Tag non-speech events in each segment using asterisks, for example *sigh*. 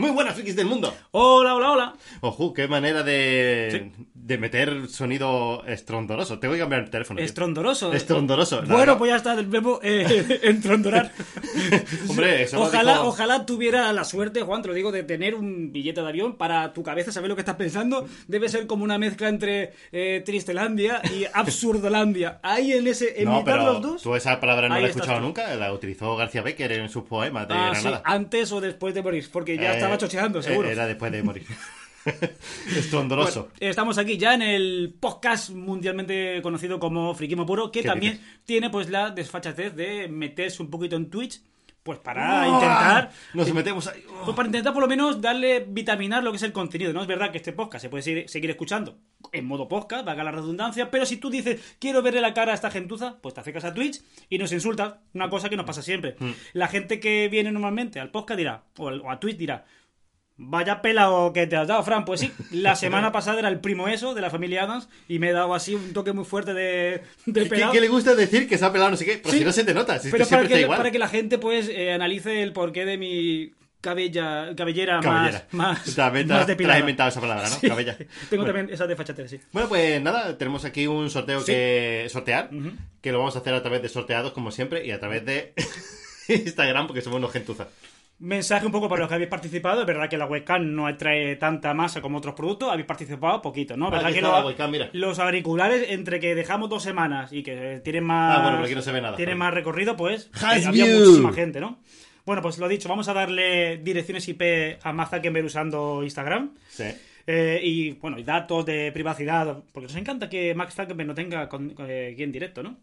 Muy buenas, frikis del mundo. Hola, hola, hola. Ojo, qué manera de, de meter sonido estrondoroso. Tengo que cambiar el teléfono. tío. Estrondoroso. Estrondoroso. la Bueno, pues ya está, el verbo eh, *laughs* entrondorar. *laughs* Hombre, eso ojalá, dijo- ojalá tuviera la suerte, Juan, te lo digo, de tener un billete de avión para tu cabeza saber lo que estás pensando. Debe ser como una mezcla entre eh, Tristelandia y Absurdolandia. Ahí en ese, en No, mitad de pero los dos. tú esa palabra no Ahí la he escuchado tú. nunca. La utilizó García Becker en sus poemas de Ah, sí, Granada. antes o después de morir, porque ya Eh, estaba chocheando, seguro. eh, Era después de morir. *laughs* Estrondoroso. Bueno, estamos aquí ya en el podcast mundialmente conocido como Friquismo Puro, que ¿Qué también dices? tiene pues la desfachatez de meterse un poquito en Twitch, pues para ¡Ah! intentar... Nos metemos ahí. Pues para intentar por lo menos darle vitaminar lo que es el contenido, ¿no? Es verdad que este podcast se puede seguir, seguir escuchando en modo podcast, valga la redundancia, pero si tú dices, quiero verle la cara a esta gentuza, pues te acercas a Twitch y nos insultas, una cosa que nos pasa siempre. Mm. La gente que viene normalmente al podcast dirá, o a Twitch dirá, Vaya pelado que te has dado, Fran. Pues sí, la semana pasada era el primo eso de la familia Adams y me he dado así un toque muy fuerte de, de ¿Qué, pelado. qué le gusta decir que se ha pelado no sé qué? Pero Sí. si no se te nota, si Pero para que, igual. para que la gente pues eh, analice el porqué de mi cabella, cabellera, Cabellera. más, más, También más depilada. inventado esa palabra, ¿no? Sí. Cabella. *laughs* Tengo Bueno. también esa desfachatez, sí. Bueno, pues nada, tenemos aquí un sorteo Sí. que sortear, que lo vamos a hacer a través de sorteados, como siempre, y a través de *laughs* Instagram, porque somos unos gentuzas. Mensaje un poco para los que habéis participado. Es verdad que la webcam no trae tanta masa como otros productos. Habéis participado poquito, ¿no? ¿Verdad Aquí que está lo- la webcam, mira. los auriculares, entre que dejamos dos semanas y que tienen más. Ah, bueno, pero aquí no se ve nada. Tienen más recorrido, pues. Eh, había muchísima gente, ¿no? Bueno, pues lo dicho, vamos a darle direcciones IP a Matt Zuckerberg usando Instagram. Sí. Eh, y bueno, y datos de privacidad, porque nos encanta que Max Zuckerberg no tenga con, eh, aquí en directo, ¿no?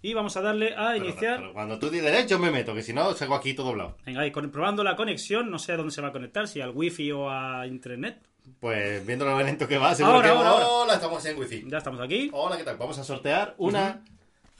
Y vamos a darle a Pero- iniciar. pero cuando tú dices yo me meto, que si no, salgo aquí todo doblado. Venga, ahí, con- probando la conexión, no sé a dónde se va a conectar, si al wifi o a internet. Pues viendo lo lento que va, seguro Ahora, que... ahora, ahora. Hola, estamos en wifi. Ya estamos aquí. Hola, ¿qué tal? Vamos a sortear una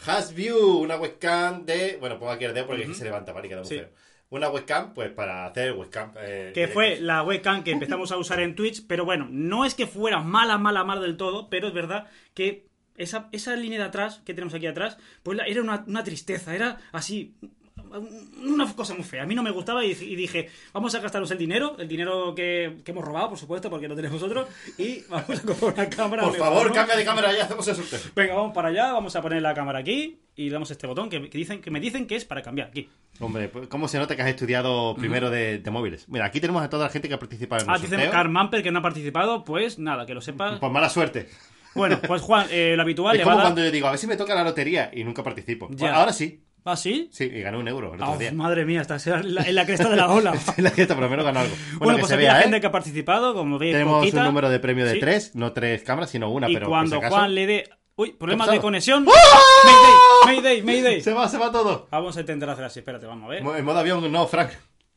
Hasview, una webcam de... Bueno, pongo aquí el dedo porque aquí se levanta, ¿vale? Queda muy Sí. feo. Una webcam, pues para hacer webcam... eh, Que fue la webcam que empezamos a usar en Twitch, pero bueno, no es que fuera mala, mala, mala del todo, pero es verdad que esa, esa línea de atrás, que tenemos aquí atrás, pues la- era una, una tristeza, era así, una cosa muy fea. A mí no me gustaba y, dije, vamos a gastarnos el dinero, el dinero que, que hemos robado, por supuesto, porque no tenemos otro, y vamos a comprar una cámara. Por favor, cambia de cámara y hacemos el sorteo. Venga, vamos para allá, vamos a poner la cámara aquí y le damos este botón que, que dicen, que me dicen que es para cambiar aquí. Hombre, pues, ¿cómo se nota que has estudiado primero de, de móviles? Mira, aquí tenemos a toda la gente que ha participado en el Ah, dicen sorteo. Carl Mamper que no ha participado, pues nada, que lo sepa. Pues mala suerte. Bueno, pues Juan, eh, lo habitual es le va como a dar... cuando yo digo, a ver si me toca la lotería y nunca participo. Pues Ya. ahora sí. ¿Ah, sí? Sí, y gané un euro el otro Ah, día. madre mía, estás en la, en la cresta de la ola. *laughs* la gente por lo menos ganó algo. Bueno, Bueno, que pues se aquí vea, la ¿eh? gente que ha participado, como veis, Tenemos poquita. un número de premio de Sí. tres, no tres cámaras, sino una, Y pero cuando por si acaso- Juan le dé... Uy, problemas ¿Qué ha de pasado? conexión. ¡Ah! Mayday, Mayday, Mayday. Se va, se va todo. Vamos a intentar hacer así, espérate, vamos a ver. En modo avión, no, Frank.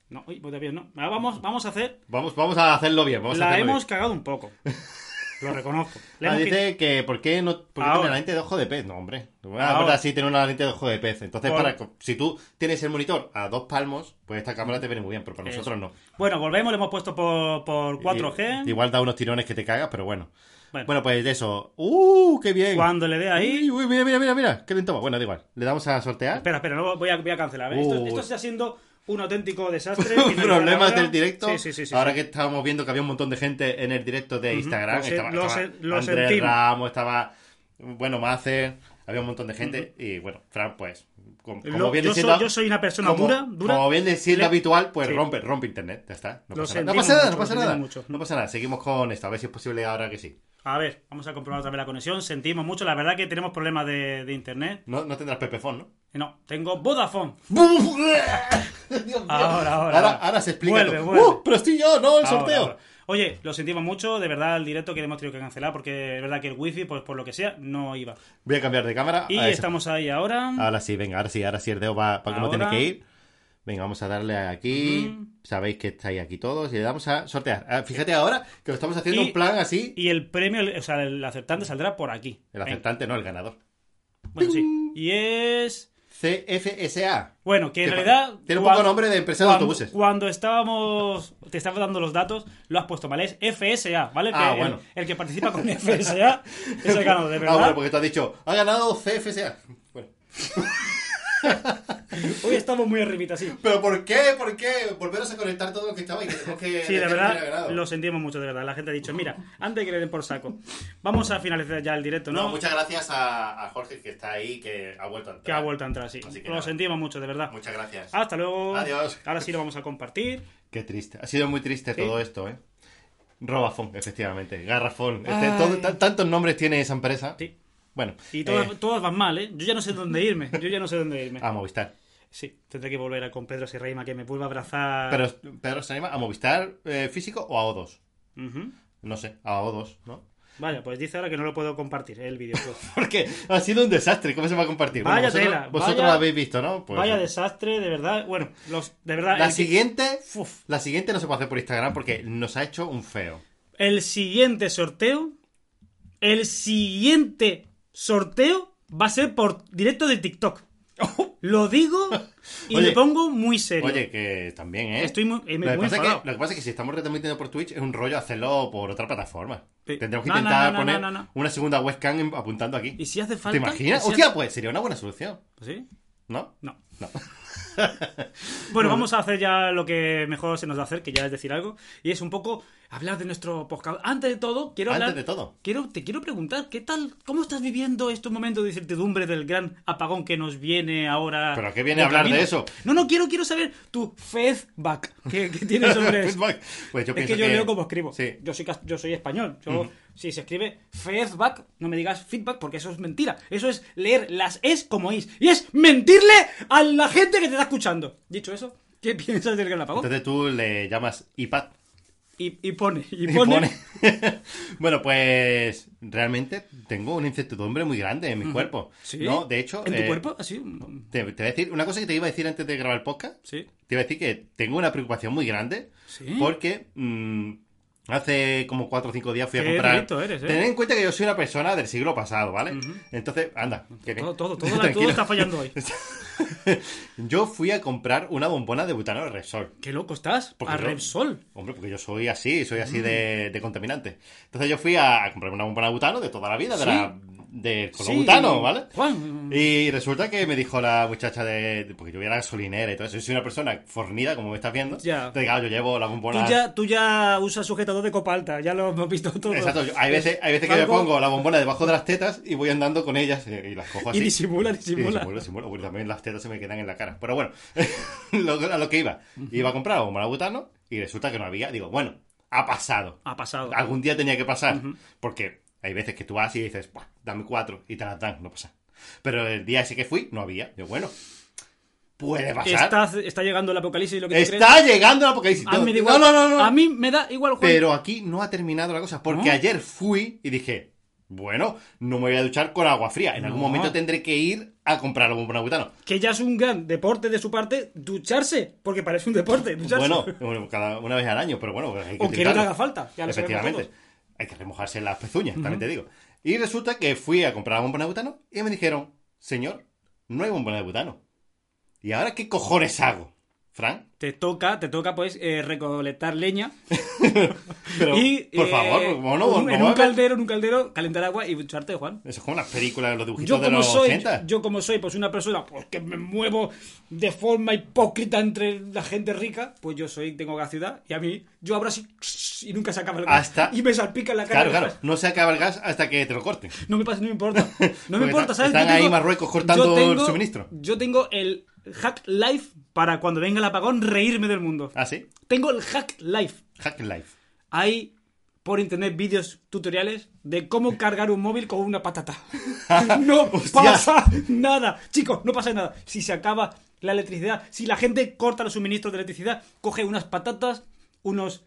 No, uy, pues bien, no. Ahora vamos, vamos a hacer... Vamos, vamos a hacerlo bien. Vamos a La hacerlo hemos cagado un poco. *laughs* Lo reconozco. Le Ah, dice que ¿por qué no por qué Ahora. tiene la lente de ojo de pez? No, hombre. Ah, Ahora. verdad, sí, tiene una lente de ojo de pez. Entonces, Por- para si tú tienes el monitor a dos palmos, pues esta cámara te viene muy bien, pero para Eso. nosotros no. Bueno, volvemos, lo hemos puesto por, por 4G. Y- igual da unos tirones que te cagas, pero bueno. Bueno. Bueno, pues de eso. ¡Uh! ¡Qué bien! Cuando le dé ahí... Uy, uy, mira, mira, mira, mira. Qué lento va. Bueno, da igual. Le damos a sortear. Espera, espera, no, voy, a, voy a cancelar. ¿eh? Esto, esto está siendo un auténtico desastre. *laughs* Problemas del directo. Sí, sí, sí. sí, Ahora sí. que estábamos viendo que había un montón de gente en el directo de Instagram. Se- estaba, lo estaba lo Andrés sentimos. Ramos, estaba. Bueno, Macer. Había un montón de gente. Y bueno, Fran, pues. Como, como Lo- viene yo, siendo- soy, yo soy una persona como, dura, dura. como viene siendo Le- habitual, pues Sí. rompe, rompe internet. Ya está. No pasa, nada. no pasa nada, mucho, no pasa lo nada. sentimos mucho. No pasa nada. Seguimos con esto. A ver si es posible ahora que sí. A ver, vamos a comprobar otra vez la conexión. Sentimos mucho. La verdad que tenemos problemas de, de internet. No, no tendrás Pepefon, ¿no? No, tengo Vodafone. *laughs* Dios mío. Ahora, ahora, Ahora, ahora. ahora se explica Vuelve, vuelve. ¡Uh! Pero estoy yo, no el sorteo. Oye, lo sentimos mucho, de verdad, el directo que hemos tenido que cancelar porque es verdad que el wifi, pues por lo que sea, no iba. Voy a cambiar de cámara. Y estamos ahí ahora. Ahora sí, venga, ahora sí, ahora sí el dedo va para como tiene que ir. Venga, vamos a darle aquí. Sabéis que estáis aquí todos y le damos a sortear. Ah, Fíjate ahora que lo estamos haciendo Y- en plan así. Y el premio, o sea, el acertante saldrá por aquí. El acertante, no, el ganador. Bueno, sí. Y es. CFSA. Bueno, que en realidad. tiene un poco nombre de empresa de autobuses. Cuando estábamos. Te estaba dando los datos, lo has puesto mal. Es FSA, ¿vale? El, Ah, que, bueno. el, el que participa con FSA *laughs* es el ganador, de Ah, verdad. bueno, porque tú has dicho, ha ganado CFSA. Bueno. *laughs* *laughs* Hoy estamos muy arribita, sí. ¿Pero por qué? ¿Por qué? Volveros a conectar todo lo que estaba y que tenemos que. Sí, de verdad, lo sentimos mucho, de verdad. La gente ha dicho, mira, antes de que le den por saco, vamos a finalizar ya el directo, ¿no? No, muchas gracias a, a Jorge que está ahí, que ha vuelto a entrar. Que ha vuelto a entrar, sí. Así que Lo nada. sentimos mucho, de verdad. Muchas gracias. Hasta luego. Adiós. Ahora sí lo vamos a compartir. Qué triste. Ha sido muy triste Sí. todo esto, ¿eh? Robafón, efectivamente. Garrafón. Este, todo- tantos nombres tiene esa empresa. Sí. Bueno. Y todas, eh, todas van mal, ¿eh? Yo ya no sé dónde irme. Yo ya no sé dónde irme. a Movistar. Sí, tendré que volver a con Pedro Sierraima que me vuelva a abrazar. Pero Pedro se anima a Movistar eh, físico o a O2. Ujú. No sé, a O2, ¿no? Vaya, pues dice ahora que no lo puedo compartir, el vídeo. pues. *laughs* Porque ha sido un desastre. ¿Cómo se va a compartir? Vaya vosotros, tela, Vosotros vaya- lo habéis visto, ¿no? Pues, Vaya desastre, de verdad. Bueno, los, de verdad. La que- siguiente. La siguiente no se puede hacer por Instagram porque nos ha hecho un feo. el siguiente sorteo. El siguiente sorteo va a ser por directo de TikTok. *laughs* Lo digo y Oye, me pongo muy serio. Oye, que también, ¿eh? Estoy muy, eh, Lo que, muy pasa es que, lo que pasa es que si estamos retransmitiendo por Twitch es un rollo hacerlo por otra plataforma. Sí. Tendremos que No, intentar no, no, poner una segunda webcam apuntando aquí. ¿Y si hace ¿Te falta? imaginas? ¿Y si Hostia, hace- pues sería una buena solución. ¿Sí? ¿No? No. No. *laughs* Bueno, vamos a hacer ya lo que mejor se nos da hacer, que ya es decir algo, y es un poco hablar de nuestro podcast. Antes de todo, quiero hablar... Antes de todo. Quiero, te quiero preguntar, ¿qué tal? ¿Cómo estás viviendo estos momentos de incertidumbre del gran apagón que nos viene ahora? ¿Pero qué viene a hablar de eso? No, no, quiero, quiero saber tu feedback que, que tienes sobre *laughs* eso. Feedback. Pues yo es que yo leo como escribo. Sí. Yo soy, yo soy español. Yo, Si se escribe feedback, no me digas feedback porque eso es mentira. Eso es leer las es como is. Y es mentirle a la gente que te está escuchando. Dicho eso, ¿qué *laughs* piensas del gran apagón? Entonces tú le llamas iPad. Y, y pone, y *laughs* Y pone. *laughs* bueno, pues realmente tengo una incertidumbre muy grande en mi cuerpo. ¿Sí? No, de hecho, ¿En tu eh, cuerpo? Así. Te, te voy a decir una cosa que te iba a decir antes de grabar el podcast. Sí. Te iba a decir que tengo una preocupación muy grande. Sí. Porque mm, hace como 4 o 5 días fui a comprar. eres, ¿eh? Tened en cuenta que yo soy una persona del siglo pasado, ¿vale? Entonces, anda. que. Todo, todo, todo, *laughs* está fallando hoy. *laughs* yo fui a comprar una bombona de butano de Repsol. Qué loco estás. Porque a yo- Repsol. Hombre, porque yo soy así, soy así de, Mm. de contaminante. Entonces yo fui a, comprar una bombona de butano de toda la vida, de la, de color Sí, ¿vale? Juan. Y resulta que me dijo la muchacha de. de- Porque yo voy a la gasolinera y todo eso. Yo soy una persona fornida, como me estás viendo. Ya. Entonces, claro, yo llevo la Tú bombona. ya, tú ya usas sujetador de copa alta, ya lo hemos visto *laughs* todo. Exacto, yo- hay veces, hay veces que me pongo la bombona debajo de las tetas y voy andando con ellas eh, y las cojo así. Y disimula, Y disimula. disimulo, disimulo, porque también las tetas se me quedan en la cara. Pero bueno, *laughs* lo- a lo que iba. Iba a comprar la bombona butano y resulta que no había. Digo, bueno, ha pasado. Ha pasado. Algún día tenía que pasar. Porque hay veces que tú vas y dices, "Buah, dame cuatro y te las dan, no pasa. Pero el día ese que fui, no había. Yo, bueno, puede pasar. Está, está llegando el apocalipsis, lo que crees. Está llegando el apocalipsis. A mí, me da no, igual. no, no, no. A mí me da igual, Juan. Pero aquí no ha terminado la cosa. Porque ¿No? ayer fui y dije, bueno, no me voy a duchar con agua fría. En algún momento tendré que ir a comprar de butano. Que ya es un gran deporte de su parte ducharse. Porque parece un deporte, ducharse. Bueno, cada una vez al año, pero bueno, hay que o que no te haga falta. Ya lo sabemos Efectivamente. Hay que remojarse las pezuñas, también te digo. Y resulta que fui a comprar bombona de butano y me dijeron, señor, no hay bombona de butano. ¿Y ahora qué cojones hago? ¿Fran? Te toca, te toca pues eh, recolectar leña *laughs* Pero, y por eh, favor, ¿cómo no? un- ¿Cómo en un caldero, en un caldero, calentar agua y ducharte, Juan. Eso es como las películas, los dibujitos Yo de los soy, 80. yo como soy, pues una persona pues, que me muevo de forma hipócrita entre la gente rica, pues yo soy, tengo ciudad y a mí, yo abro así y nunca se acaba el gas. Hasta- Y me salpica en la cara. Claro, claro. No se acaba el gas hasta que te lo corten. No me pasa, no me importa. No me importa, ¿sabes? están Yo ahí tengo- Marruecos cortando tengo- el suministro. Yo tengo el hack life para cuando venga el apagón reírme del mundo. ¿Ah, sí? Tengo el hack life. Hack Life. Hay por internet vídeos tutoriales de cómo cargar un móvil con una patata. *laughs* *laughs* no pasa nada. Chicos, no pasa nada. Si se acaba la electricidad, si la gente corta los suministros de electricidad, coge unas patatas, unos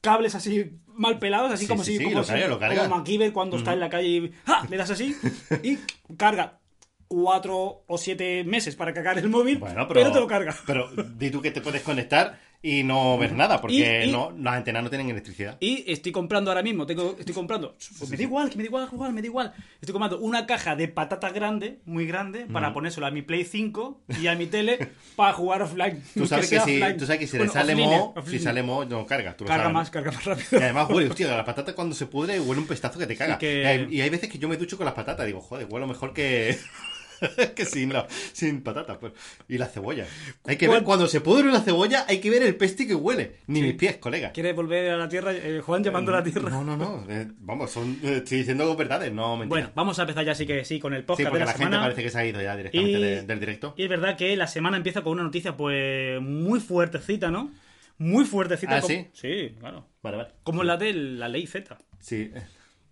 cables así mal pelados, así Sí, como sí, si sí, como, lo carga, lo carga. como MacGyver cuando está en la calle y ¡ja! le das así y carga cuatro o siete meses para cargar el móvil, Bueno, pero, pero, te lo carga. Pero di tú que te puedes conectar y no ver nada, porque Y- y- no, las antenas no tienen electricidad. Y estoy comprando ahora mismo, tengo, estoy comprando, pues me da igual, que me da igual jugar, me da igual. Estoy comprando una caja de patata grande, muy grande, para ponérselo a mi Play 5 y a mi tele para jugar offline. Tú sabes que, si, tú sabes que si Bueno, le sale offline, mo, si sale mo, no carga. Tú Carga más, carga más Y rápido. además huele, hostia, *laughs* la patata cuando se pudre huele un pestazo que te caga. Sí, que- Y, hay, y hay veces que yo me ducho con las patatas. Digo, joder, huelo mejor que, *laughs* que sin, la- sin patata. Pues. Y la cebolla. Hay que ver, ¿Cuán- cuando se pudre una cebolla, hay que ver el pesti que huele. Ni mis pies, colega. ¿Quieres volver a la Tierra? Eh, Juan llamando a la Tierra. No, no, no. eh, vamos, son, eh, estoy diciendo verdades, no mentiras. Bueno, vamos a empezar ya sí que sí con el sí, podcast porque de la, la, gente semana. parece que se ha ido ya directamente Y- de- del directo. Y es verdad que la semana empieza con una noticia pues muy fuertecita, ¿no? Muy fuertecita. ¿Ah, como- sí? Sí, claro. Vale, vale. Como la de la ley Z. Sí, eh,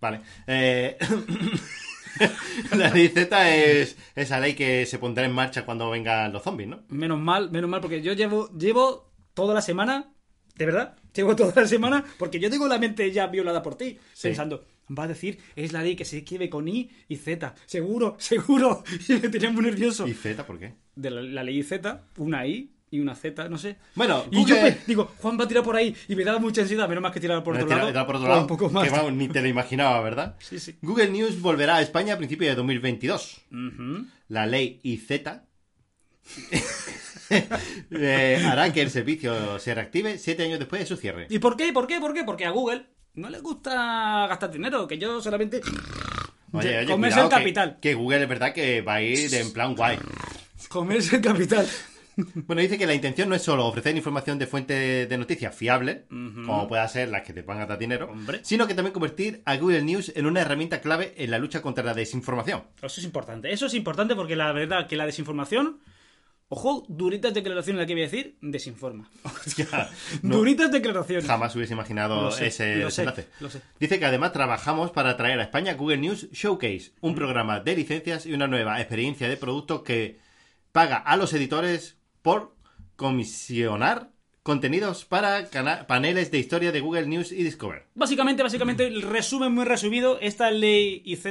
vale. Eh, *laughs* *laughs* la ley Z es esa ley que se pondrá en marcha cuando vengan los zombies, ¿no? Menos mal, menos mal, porque yo llevo, llevo toda la semana, de verdad, llevo toda la semana, porque yo tengo la mente ya violada por ti, Sí. pensando, va a decir, es la ley que se escribe con I y Z, seguro, *laughs* seguro, *laughs* y me tenía muy nervioso. ¿Y Z por qué? De la, la ley Z, una I y una Z, no sé. Bueno, Y yo digo, Juan va a tirar por ahí, y me daba mucha ansiedad, menos más que tirar por otro tira- lado. tira por otro lado, un poco más. que vamos, ni te lo imaginaba, ¿verdad? Sí, sí. Google News volverá a España a principios de 2022. Ujú. La ley IZ *laughs* eh, hará que el servicio se reactive siete años después de su cierre. ¿Y por qué? ¿Por qué? ¿Por qué? Porque a Google no le gusta gastar dinero, que yo solamente... Oye, oye, comerse el que- capital. Que, Google es verdad que va a ir en plan guay. Comerse el capital. Bueno, dice que la intención no es solo ofrecer información de fuente de noticias fiable, como pueda ser las que te van a dar dinero, Hombre. sino que también convertir a Google News en una herramienta clave en la lucha contra la desinformación. Eso es importante. Eso es importante porque la verdad que la desinformación. Ojo, duritas declaraciones la que voy a decir, desinforma. *laughs* Hostia, no, Duritas declaraciones. jamás hubiese imaginado Lo sé, ese lo sé, lo sé. Dice que además trabajamos para traer a España Google News Showcase, un programa de licencias y una nueva experiencia de producto que paga a los editores por comisionar contenidos para paneles de historia de Google News y Discover. Básicamente, básicamente, el resumen muy resumido, esta ley IZ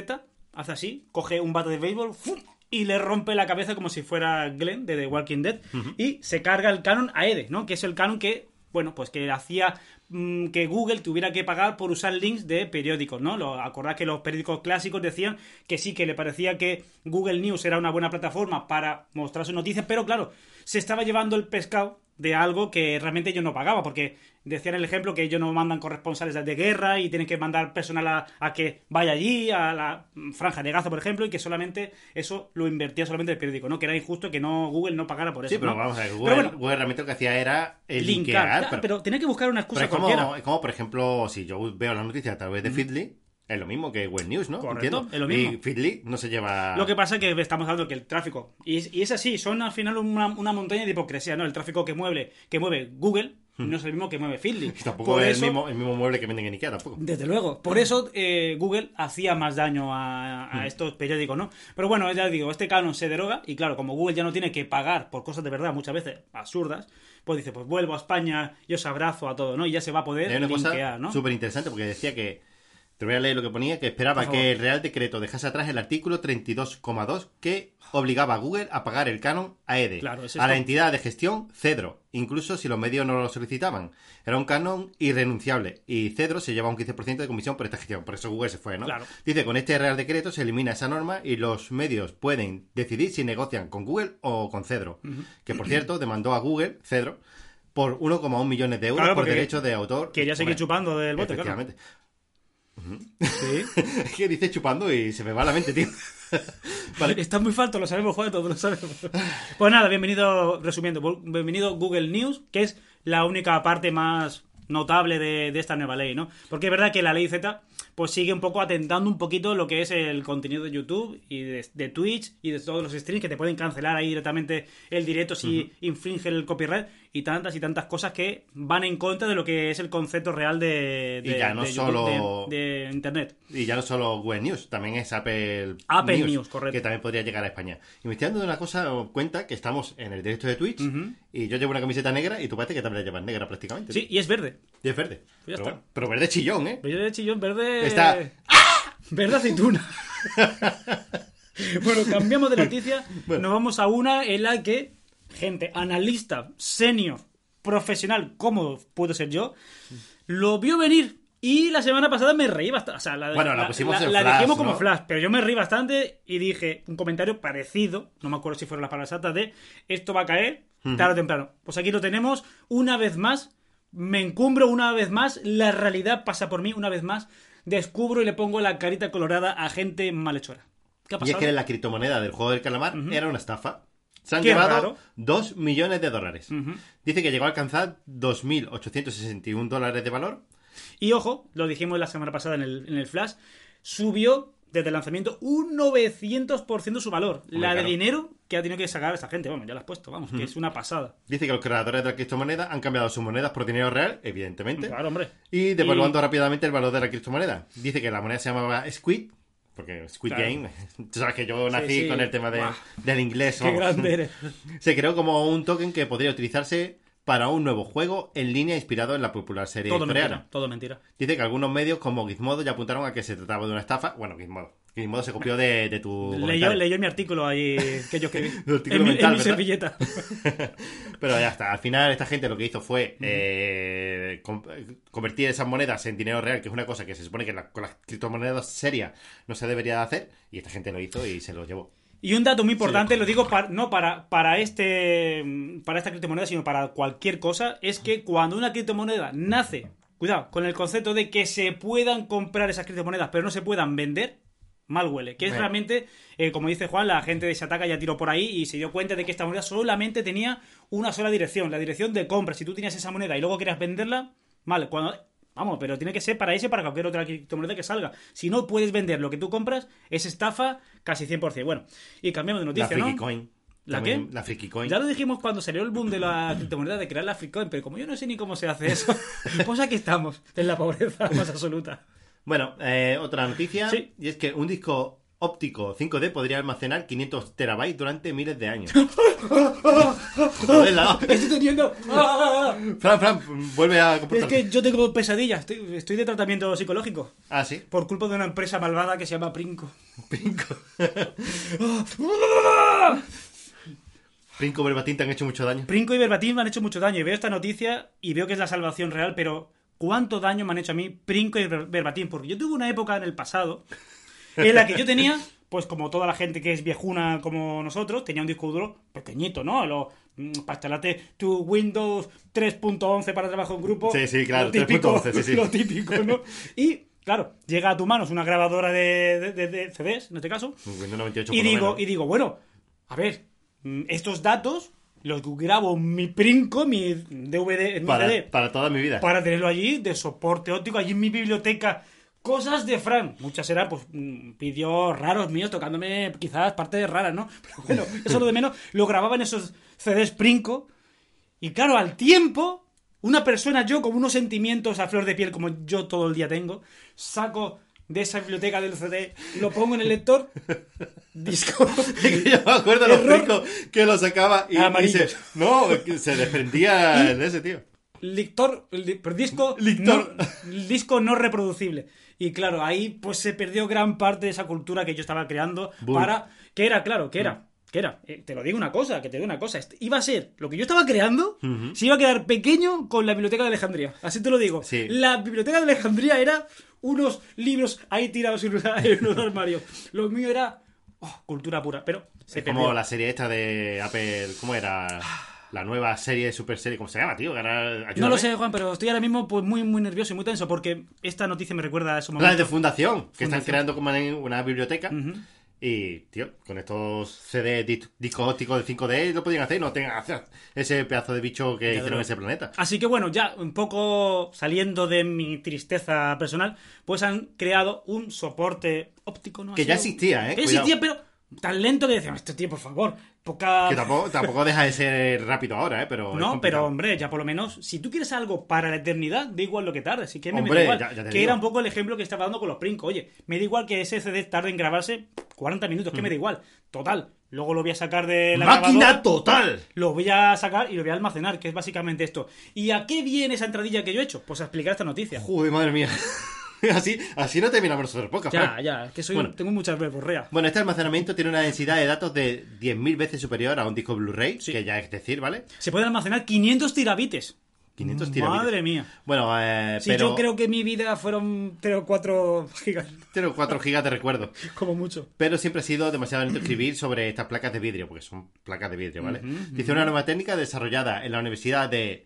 hace así, coge un bate de béisbol ¡fum! y le rompe la cabeza como si fuera Glenn de The Walking Dead y se carga el canon a Ede, ¿no? Que es el canon que, bueno, pues que hacía mm, que Google tuviera que pagar por usar links de periódicos, ¿no? Lo, acordad que los periódicos clásicos decían que sí, que le parecía que Google News era una buena plataforma para mostrar sus noticias, pero claro, se estaba llevando el pescado de algo que realmente yo no pagaba, porque decían el ejemplo que ellos no mandan corresponsales de guerra y tienen que mandar personal a, a que vaya allí, a la franja de Gaza, por ejemplo, y que solamente eso lo invertía solamente el periódico, ¿no? Que era injusto que no Google no pagara por eso. Sí, pero ¿no? vamos a ver, Google, Pero bueno, Google realmente lo que hacía era el linkar, pero, pero, tenía que buscar una excusa pero es, cualquiera. como, es como, por ejemplo, si yo veo las noticias a través de Feedly, es lo mismo que Google News, ¿no? Correcto, Entiendo. es lo mismo. Y Feedly no se lleva... Lo que pasa es que estamos hablando que el tráfico, y es, y es así, son al final una, una montaña de hipocresía, ¿no? El tráfico que mueve, que mueve Google no es el mismo que mueve Feedly. *laughs* Tampoco Por es eso- el, mismo, el mismo mueble que venden en Ikea, tampoco. Desde luego. Por eso eh, Google hacía más daño a, Hmm. estos periódicos, ¿no? Pero bueno, ya digo, este canon se deroga y claro, como Google ya no tiene que pagar por cosas de verdad muchas veces absurdas, pues dice, pues vuelvo a España y os abrazo a todo, ¿no? Y ya se va a poder una cosa linkear, ¿no? súper interesante porque decía que, te voy a leer lo que ponía, que esperaba que el Real Decreto dejase atrás el artículo 32,2 que obligaba a Google a pagar el canon a EDE, Claro, es a la entidad de gestión Cedro, incluso si los medios no lo solicitaban. Era un canon irrenunciable y Cedro se lleva un 15% de comisión por esta gestión, por eso Google se fue, ¿no? Claro. Dice, con este Real Decreto se elimina esa norma y los medios pueden decidir si negocian con Google o con Cedro, que por cierto demandó a Google, Cedro, por 1,1 millones de euros Claro, por derechos de autor. Quería seguir Hombre, chupando del bote, claro. Sí. *laughs* Es que dice chupando y se me va la mente, tío. *laughs* Vale. Está muy falto, lo sabemos, Juan, todos lo sabemos. Pues nada, bienvenido, resumiendo, bienvenido Google News, que es la única parte más notable de, de esta nueva ley, ¿no? Porque es verdad que la ley Z pues sigue un poco atentando un poquito lo que es el contenido de YouTube y de, de Twitch y de todos los streams que te pueden cancelar ahí directamente el directo si infringe el copyright. Y tantas y tantas cosas que van en contra de lo que es el concepto real de, Y de- ya no de YouTube, solo- de, de internet. Y ya no solo Google News, también es Apple, Apple News, correcto. Que también podría llegar a España. Y me estoy dando una cosa cuenta que estamos en el directo de Twitch y yo llevo una camiseta negra y tú parece que también la llevas negra prácticamente. Sí, y es verde. Y es verde. Pues ya pero, está. pero verde chillón, ¿eh? Pero yo de chillón verde. Está- Verde aceituna. *laughs* bueno, cambiamos de noticia. Bueno. Nos vamos a una en la que gente, analista, senior, profesional, como puedo ser yo, lo vio venir. Y la semana pasada me reí bastante. O sea, la, Bueno, la pusimos en la Flash, dijimos como flash, pero yo me reí bastante y dije un comentario parecido, no me acuerdo si fueron las palabras exactas, de esto va a caer tarde o temprano. Pues aquí lo tenemos, una vez más, me encumbro una vez más, la realidad pasa por mí una vez más, descubro y le pongo la carita colorada a gente malhechora. ¿Qué ha Y pasado? es que la criptomoneda del juego del calamar era una estafa. Se han Qué llevado raro. 2 millones de dólares. Dice que llegó a alcanzar 2.861 dólares de valor. Y ojo, lo dijimos la semana pasada en el, en el Flash, subió desde el lanzamiento un 900% su valor. Hombre, la de claro. dinero que ha tenido que sacar esta gente. Bueno, ya la has puesto, vamos, que es una pasada. Dice que los creadores de la criptomoneda han cambiado sus monedas por dinero real, evidentemente. Claro, hombre. Y devaluando rápidamente el valor de la criptomoneda. Dice que la moneda se llamaba Squid, porque Squid Claro. Game, *laughs* tú sabes que yo nací sí. con el tema de- del inglés. Qué grande eres. *laughs* Se creó como un token que podría utilizarse para un nuevo juego en línea inspirado en la popular serie Todo coreana. mentira, todo mentira. Dice que algunos medios como Gizmodo ya apuntaron a que se trataba de una estafa. Bueno, Gizmodo. Gizmodo se copió de, de tu Leyó, leyó mi artículo ahí que yo escribí. *laughs* En, mi- servilleta. *laughs* Pero ya está. Al final esta gente lo que hizo fue eh, convertir esas monedas en dinero real, que es una cosa que se supone que la- con las criptomonedas serias no se debería de hacer. Y esta gente lo hizo y se lo llevó. Y un dato muy importante, lo digo para- no para, para, este, para esta criptomoneda, sino para cualquier cosa, es que cuando una criptomoneda nace, cuidado, con el concepto de que se puedan comprar esas criptomonedas, pero no se puedan vender, mal huele. Que es realmente, eh, como dice Juan, la gente de Shataka ya tiró por ahí y se dio cuenta de que esta moneda solamente tenía una sola dirección, la dirección de compra. Si tú tenías esa moneda y luego querías venderla, vale, cuando... Vamos, pero tiene que ser para ese para cualquier otra criptomoneda que salga. Si no puedes vender lo que tú compras, es estafa casi 100%. Bueno, y cambiamos de La noticia, Friki ¿no? Coin. ¿La También qué? La Friki Coin. Ya lo dijimos cuando salió el boom de la criptomoneda de crear la Freecoin, pero como yo no sé ni cómo se hace eso, *laughs* pues aquí estamos, en la pobreza más absoluta. Bueno, eh, otra noticia. Sí. Y es que un disco óptico 5D podría almacenar 500 terabytes durante miles de años. Joder, la- Estoy teniendo... ¡Ah! Fran, Fran, vuelve a Es que yo tengo pesadillas, estoy, estoy de tratamiento psicológico. Ah, sí. Por culpa de una empresa malvada que se llama Princo. Princo. *laughs* Princo Verbatim te han hecho mucho daño. Princo y Verbatim me han hecho mucho daño. Y veo esta noticia y veo que es la salvación real, pero ¿cuánto daño me han hecho a mí Princo y Ver- Verbatim? Porque yo tuve una época en el pasado en la que yo tenía, pues como toda la gente que es viejuna como nosotros, tenía un disco duro pequeñito, ¿no? Lo, mm, para instalarte tu Windows 3.11 para trabajo en grupo. Sí, sí, claro, Lo típico, 3.11, sí, sí. *laughs* lo típico, ¿no? Y, claro, llega a tu manos una grabadora de, de- de- de CDs, en este caso, Windows 98 y digo, y digo, bueno, a ver, mm, estos datos los grabo en mi Princo, mi DVD, en mi para, para toda mi vida. para tenerlo allí de soporte óptico, allí en mi biblioteca. Cosas de Fran. Muchas eran, pues, mm, vídeos raros míos tocándome quizás partes raras, ¿no? *laughs* Pero bueno, eso lo de menos. Lo grababa en esos CDs Princo. Y claro, al tiempo, una persona, yo con unos sentimientos a flor de piel como yo todo el día tengo, saco de esa biblioteca del CD, lo pongo en el lector, *laughs* disco. Yo me acuerdo los. Princo que lo sacaba y, se, no, se desprendía de ese tío. lector, disco, Lector. No, *laughs* disco no reproducible. Y claro, ahí pues se perdió gran parte de esa cultura que yo estaba creando Bull. para que era, claro, que era, que era, eh, te lo digo una cosa, que te digo una cosa, iba a ser lo que yo estaba creando, se iba a quedar pequeño con la biblioteca de Alejandría. Así te lo digo. Sí. La biblioteca de Alejandría era unos libros ahí tirados en, un *laughs* armario. Lo mío era oh, cultura pura, pero se Es como la serie esta de Apple, ¿cómo era? La nueva serie, super serie, ¿cómo se llama, tío? Ahora- No lo sé, Juan, pero estoy ahora mismo pues muy muy nervioso y muy tenso porque esta noticia me recuerda a esos momentos. de fundación, que están Fundación. creando como una biblioteca. Ujú. Y, tío, con estos CD dis- discos ópticos de 5D lo podían hacer no tengan que hacer ese pedazo de bicho que hicieron en ese planeta. Así que bueno, ya un poco saliendo de mi tristeza personal, pues han creado un soporte óptico, ¿no? Que ya existía, ¿eh? Que existía, pero tan lento que decíamos, este tío, por favor, poca... Que tampoco, tampoco deja de ser rápido ahora, ¿eh? Pero No, pero hombre, ya por lo menos, si tú quieres algo para la eternidad, da igual lo que tarde. Si que me, me Hombre, da igual. ya- ya te que digo. era un poco el ejemplo que estaba dando con los Princo. Oye, me da igual que ese CD tarde en grabarse 40 minutos, que me da igual. Total. Luego lo voy a sacar de la ¡Máquina total! Lo voy a sacar y lo voy a almacenar, que es básicamente esto. ¿Y a qué viene esa entradilla que yo he hecho? Pues a explicar esta noticia. Joder, madre mía. *laughs* así, así no terminamos nosotros pocas. Ya, ya, que soy, Bueno. tengo muchas verborrea. Bueno, este almacenamiento tiene una densidad de datos de 10.000 veces superior a un disco Blu-ray, Sí. que ya es decir, ¿vale? Se pueden almacenar 500 tirabites. 500 tirabites. Madre mía. Bueno, eh, Si pero yo creo que mi vida fueron 3 o 4 gigas, 4 gigas de recuerdo. *laughs* como mucho. Pero siempre ha sido demasiado lento escribir sobre estas placas de vidrio, porque son placas de vidrio, ¿vale? Dice una nueva técnica desarrollada en la Universidad de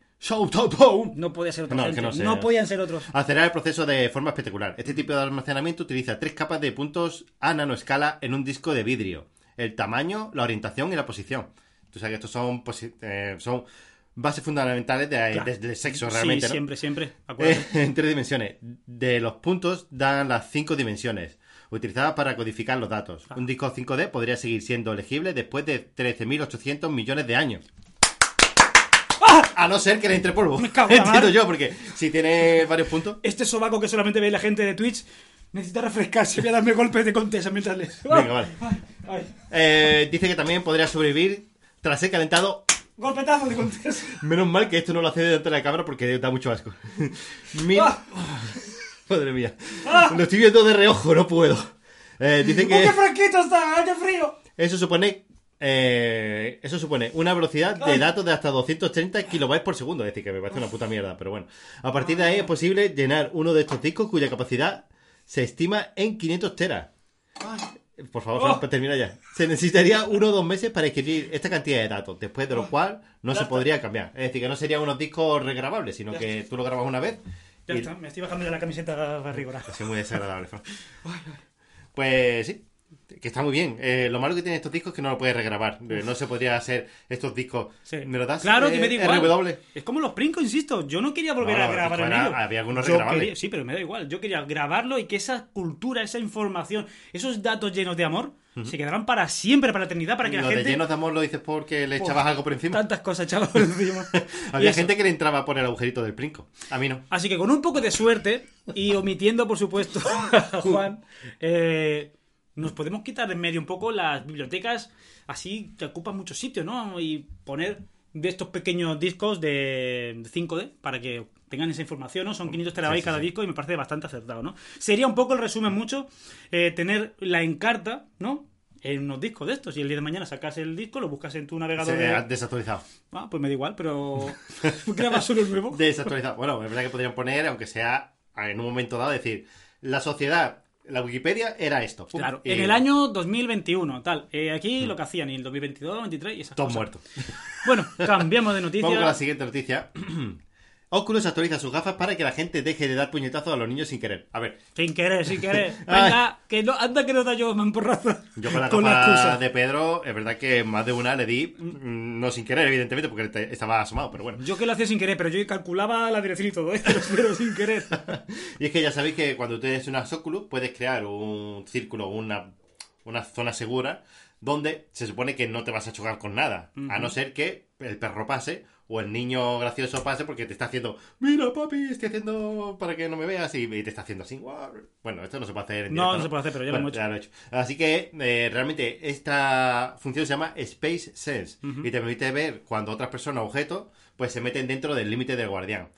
No podía ser otra No, gente. que no no, sé. podían ser otros. acelerar el proceso de forma espectacular. Este tipo de almacenamiento utiliza tres capas de puntos a nanoescala en un disco de vidrio. El tamaño, la orientación y la posición. Tú sabes que estos son, posi- eh, son bases fundamentales de- Claro. de- del sexo realmente, sí, ¿no? siempre, siempre. Eh, *laughs* en tres dimensiones. De los puntos dan las cinco dimensiones, utilizadas para codificar los datos. Un disco 5D podría seguir siendo legible después de 13.800 millones de años. A no ser que le entre polvo. ¡Ah! Me cago Entiendo mar. yo, porque si tiene varios puntos. Este sobaco que solamente ve la gente de Twitch necesita refrescarse. Voy a darme golpes de contesa mientras les. Venga, vale. Ay, ay. Eh, dice que también podría sobrevivir tras ser calentado. Golpetazo de contesa. Menos mal que esto no lo hace delante de la cámara porque da mucho asco. *laughs* Mil- Ah. Madre mía. Lo estoy viendo de reojo, no puedo. Eh, dice ¡Oh, que. qué fresquito está! ¡Qué frío! Eso supone. Eh, eso supone una velocidad de datos de hasta 230 kilobytes por segundo. Es decir, que me parece una puta mierda, pero bueno. A partir de ahí es posible llenar uno de estos discos cuya capacidad se estima en 500 teras. Por favor, Oh. Fran, termina ya. Se necesitaría uno o dos meses para escribir esta cantidad de datos, después de lo cual no se podría cambiar. Es decir, que no serían unos discos regrabables, sino que tú lo grabas una vez. Ya y- está, me estoy bajando ya la camiseta. Ha sido *laughs* muy desagradable, Fran. Pues sí, que está muy bien. Eh, lo malo que tiene estos discos es que no lo puedes regrabar. Eh, No se podría hacer estos discos. Sí. ¿Me lo das? Claro, eh, que me da igual. RW? Es como los Princo, insisto. Yo no quería volver No, a grabar en Princo era- había algunos Yo regrabables. quería- sí, pero me da igual. Yo quería grabarlo y que esa cultura, esa información, esos datos llenos de amor, se quedaran para siempre, para la eternidad, para que la Lo gente... de llenos de amor lo dices porque le echabas algo por encima. Tantas cosas echadas por encima. *laughs* Había gente que le entraba por el agujerito del princo. A mí no. Así que con un poco de suerte y omitiendo, por supuesto, *laughs* a Juan, *laughs* eh, nos podemos quitar de en medio un poco las bibliotecas así que ocupan muchos sitios, ¿no? Y poner de estos pequeños discos de 5D para que tengan esa información, ¿no? Son 500 terabytes sí, cada sí. disco y me parece bastante acertado, ¿no? Sería un poco el resumen mucho eh, tener la encarta, ¿no? En unos discos de estos y el día de mañana sacas el disco, lo buscas en tu navegador Se de... desactualizado. Ah, pues me da igual, pero *laughs* grabas uno nuevo. Desactualizado. Bueno, es verdad que podrían poner, aunque sea en un momento dado, decir, la sociedad, la Wikipedia era esto. Pum, Claro, y en el año 2021, tal. Eh, aquí lo que hacían, y el 2022, 2023 y esas Todos cosas. muertos. Bueno, cambiamos de Vamos con la noticia. siguiente noticia. *clears throat* Oculus actualiza sus gafas para que la gente deje de dar puñetazos a los niños sin querer. A ver, Sin querer, sin querer. *laughs* Venga, que no, anda que no da yo mamporrazo. yo con la Con la gafa excusa. de Pedro, es verdad que más de una le di, mm, no sin querer, evidentemente, porque te- estaba asomado, pero bueno. Yo que lo hacía sin querer, pero yo calculaba la dirección y todo, ¿eh? Pero, *laughs* pero sin querer. *laughs* Y es que ya sabéis que cuando tienes unas Oculus puedes crear un círculo, una, una zona segura donde se supone que no te vas a chocar con nada, a no ser que el perro pase o el niño gracioso pase porque te está haciendo, mira papi, estoy haciendo para que no me veas y, y te está haciendo así. Bueno, esto no se puede hacer en No, directo, no se puede hacer, pero ya lo hemos hecho. hecho. Así que eh, realmente esta función se llama Space Sense y te permite ver cuando otras personas o objetos pues se meten dentro del límite del guardián.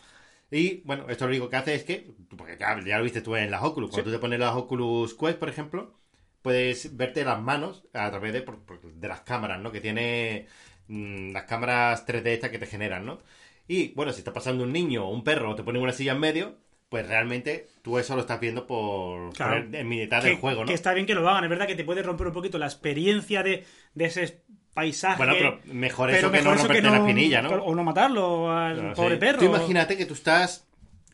Y bueno, esto lo único que hace es que, porque ya, ya lo viste tú en las Oculus, cuando tú te pones las Oculus Quest, por ejemplo, puedes verte las manos a través de, de las cámaras, ¿no? Que tiene mm, las cámaras 3D estas que te generan, ¿no? Y bueno, si está pasando un niño o un perro o te ponen una silla en medio, pues realmente tú eso lo estás viendo por, Claro. por en mitad que, del juego, ¿no? que está bien que lo hagan, es verdad que te puede romper un poquito la experiencia de, de ese paisaje. Bueno, pero mejor pero eso que mejor no eso romperte la espinilla, ¿no? O no matarlo al No, pobre sí. perro. Tú imagínate que tú estás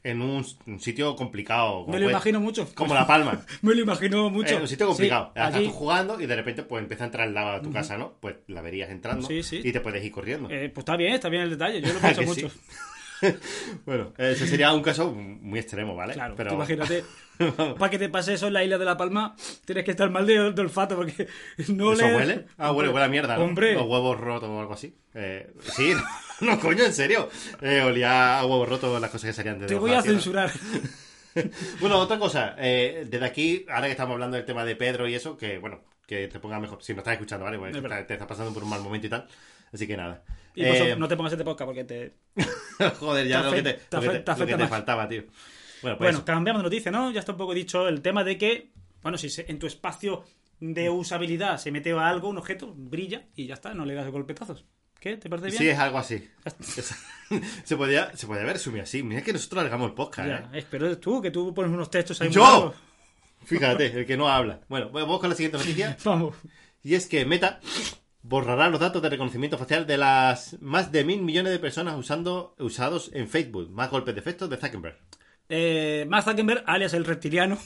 en un, un sitio complicado. como Me lo puede- imagino mucho. Como La Palma. *laughs* Me lo imagino mucho. Eh, un sitio complicado. Sí, Estás allí- tú jugando y de repente pues empieza a entrar el lava a tu casa, ¿no? Pues la verías entrando Sí, sí. y te puedes ir corriendo. Eh, pues está bien, está bien el detalle. Yo lo *laughs* ¿A pienso mucho. *laughs* *laughs* bueno, ese sería un caso muy extremo, ¿vale? Claro, Pero imagínate, *laughs* para que te pase eso en la isla de La Palma, tienes que estar mal de, de olfato porque no ¿Eso le... huele? Ah, huele, huele a mierda, ¿no? Hombre. Los huevos rotos o algo así. Eh, sí, *laughs* no, coño, en serio. Eh, olía a huevos rotos las cosas que salían de Te voy a censurar. Bueno, otra cosa. eh, desde aquí, ahora que estamos hablando del tema de Pedro y eso, que bueno, que te ponga mejor. Si no estás escuchando, ¿vale? Es te, te estás pasando por un mal momento y tal. Así que nada. Y por Eh, eso, no te pongas este podcast porque te... *laughs* Joder, ya te lo que te, te lo que te- afecta- lo que te afecta más. faltaba, tío. Bueno, pues Bueno, cambiamos de noticia, ¿no? Ya está un poco dicho el tema de que, bueno, si se- en tu espacio de usabilidad se mete algo, un objeto, brilla y ya está, no le das golpetazos. ¿Qué? ¿Te parece bien? Sí, es algo así. *laughs* se, podía, se podía haber resumido así. Mira que nosotros alargamos el podcast, Ya, ¿eh? pero tú, que tú pones unos textos ahí ¡Yo! Fíjate, el que no habla. Bueno, vamos con la siguiente noticia. *laughs* Vamos. Y es que Meta borrará los datos de reconocimiento facial de las más de mil millones de personas usando, usados en Facebook. Más golpes de efecto de Zuckerberg. Eh, Mark Zuckerberg, alias el reptiliano,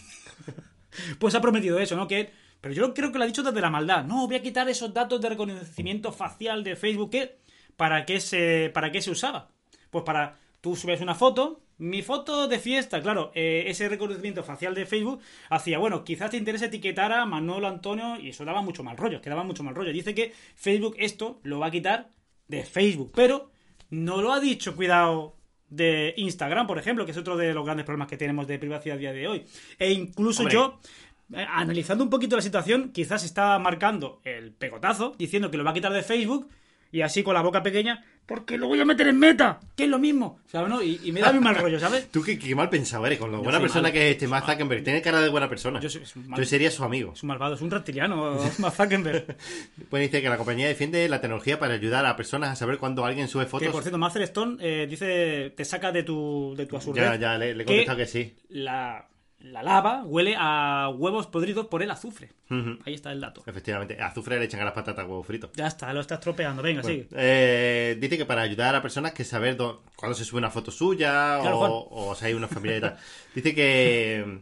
*laughs* pues ha prometido eso, ¿no? Que, pero yo creo que lo ha dicho desde la maldad. No, voy a quitar esos datos de reconocimiento facial de Facebook. ¿Qué? ¿Para qué se, para qué se usaba? Pues para tú subes una foto, mi foto de fiesta, claro, eh, ese reconocimiento facial de Facebook hacía, bueno, quizás te interese etiquetar a Manolo Antonio y eso daba mucho mal rollo, que daba mucho mal rollo. Dice que Facebook esto lo va a quitar de Facebook, pero no lo ha dicho, cuidado, de Instagram, por ejemplo, que es otro de los grandes problemas que tenemos de privacidad a día de hoy. E incluso Hombre. yo, eh, analizando un poquito la situación, quizás está marcando el pegotazo, diciendo que lo va a quitar de Facebook y así con la boca pequeña, porque lo voy a meter en meta, que es lo mismo, ¿sabes? no? Y, y me da muy mal rollo, ¿sabes? Tú qué, qué mal pensado eres, con lo buena persona que es este Mark Zuckerberg. Tiene cara de buena persona. Yo soy- es un mal- Yo sería su amigo. Es un malvado, es un reptiliano, *laughs* Mark Zuckerberg. Pues dice que la compañía defiende la tecnología para ayudar a personas a saber cuando alguien sube fotos. Que por cierto, Master Stone eh, dice, te saca de tu, de tu absurdez. ya, ya, le, le he que contestado que sí. La, la lava huele a huevos podridos por el azufre. Ahí está el dato. Efectivamente, azufre le echan a las patatas huevo frito. Ya está, lo estás tropeando. Venga, Bueno, sigue. eh, dice que para ayudar a personas que saber dó- cuándo se sube una foto suya Claro, o, o si hay una familia y tal. *laughs* Dice que,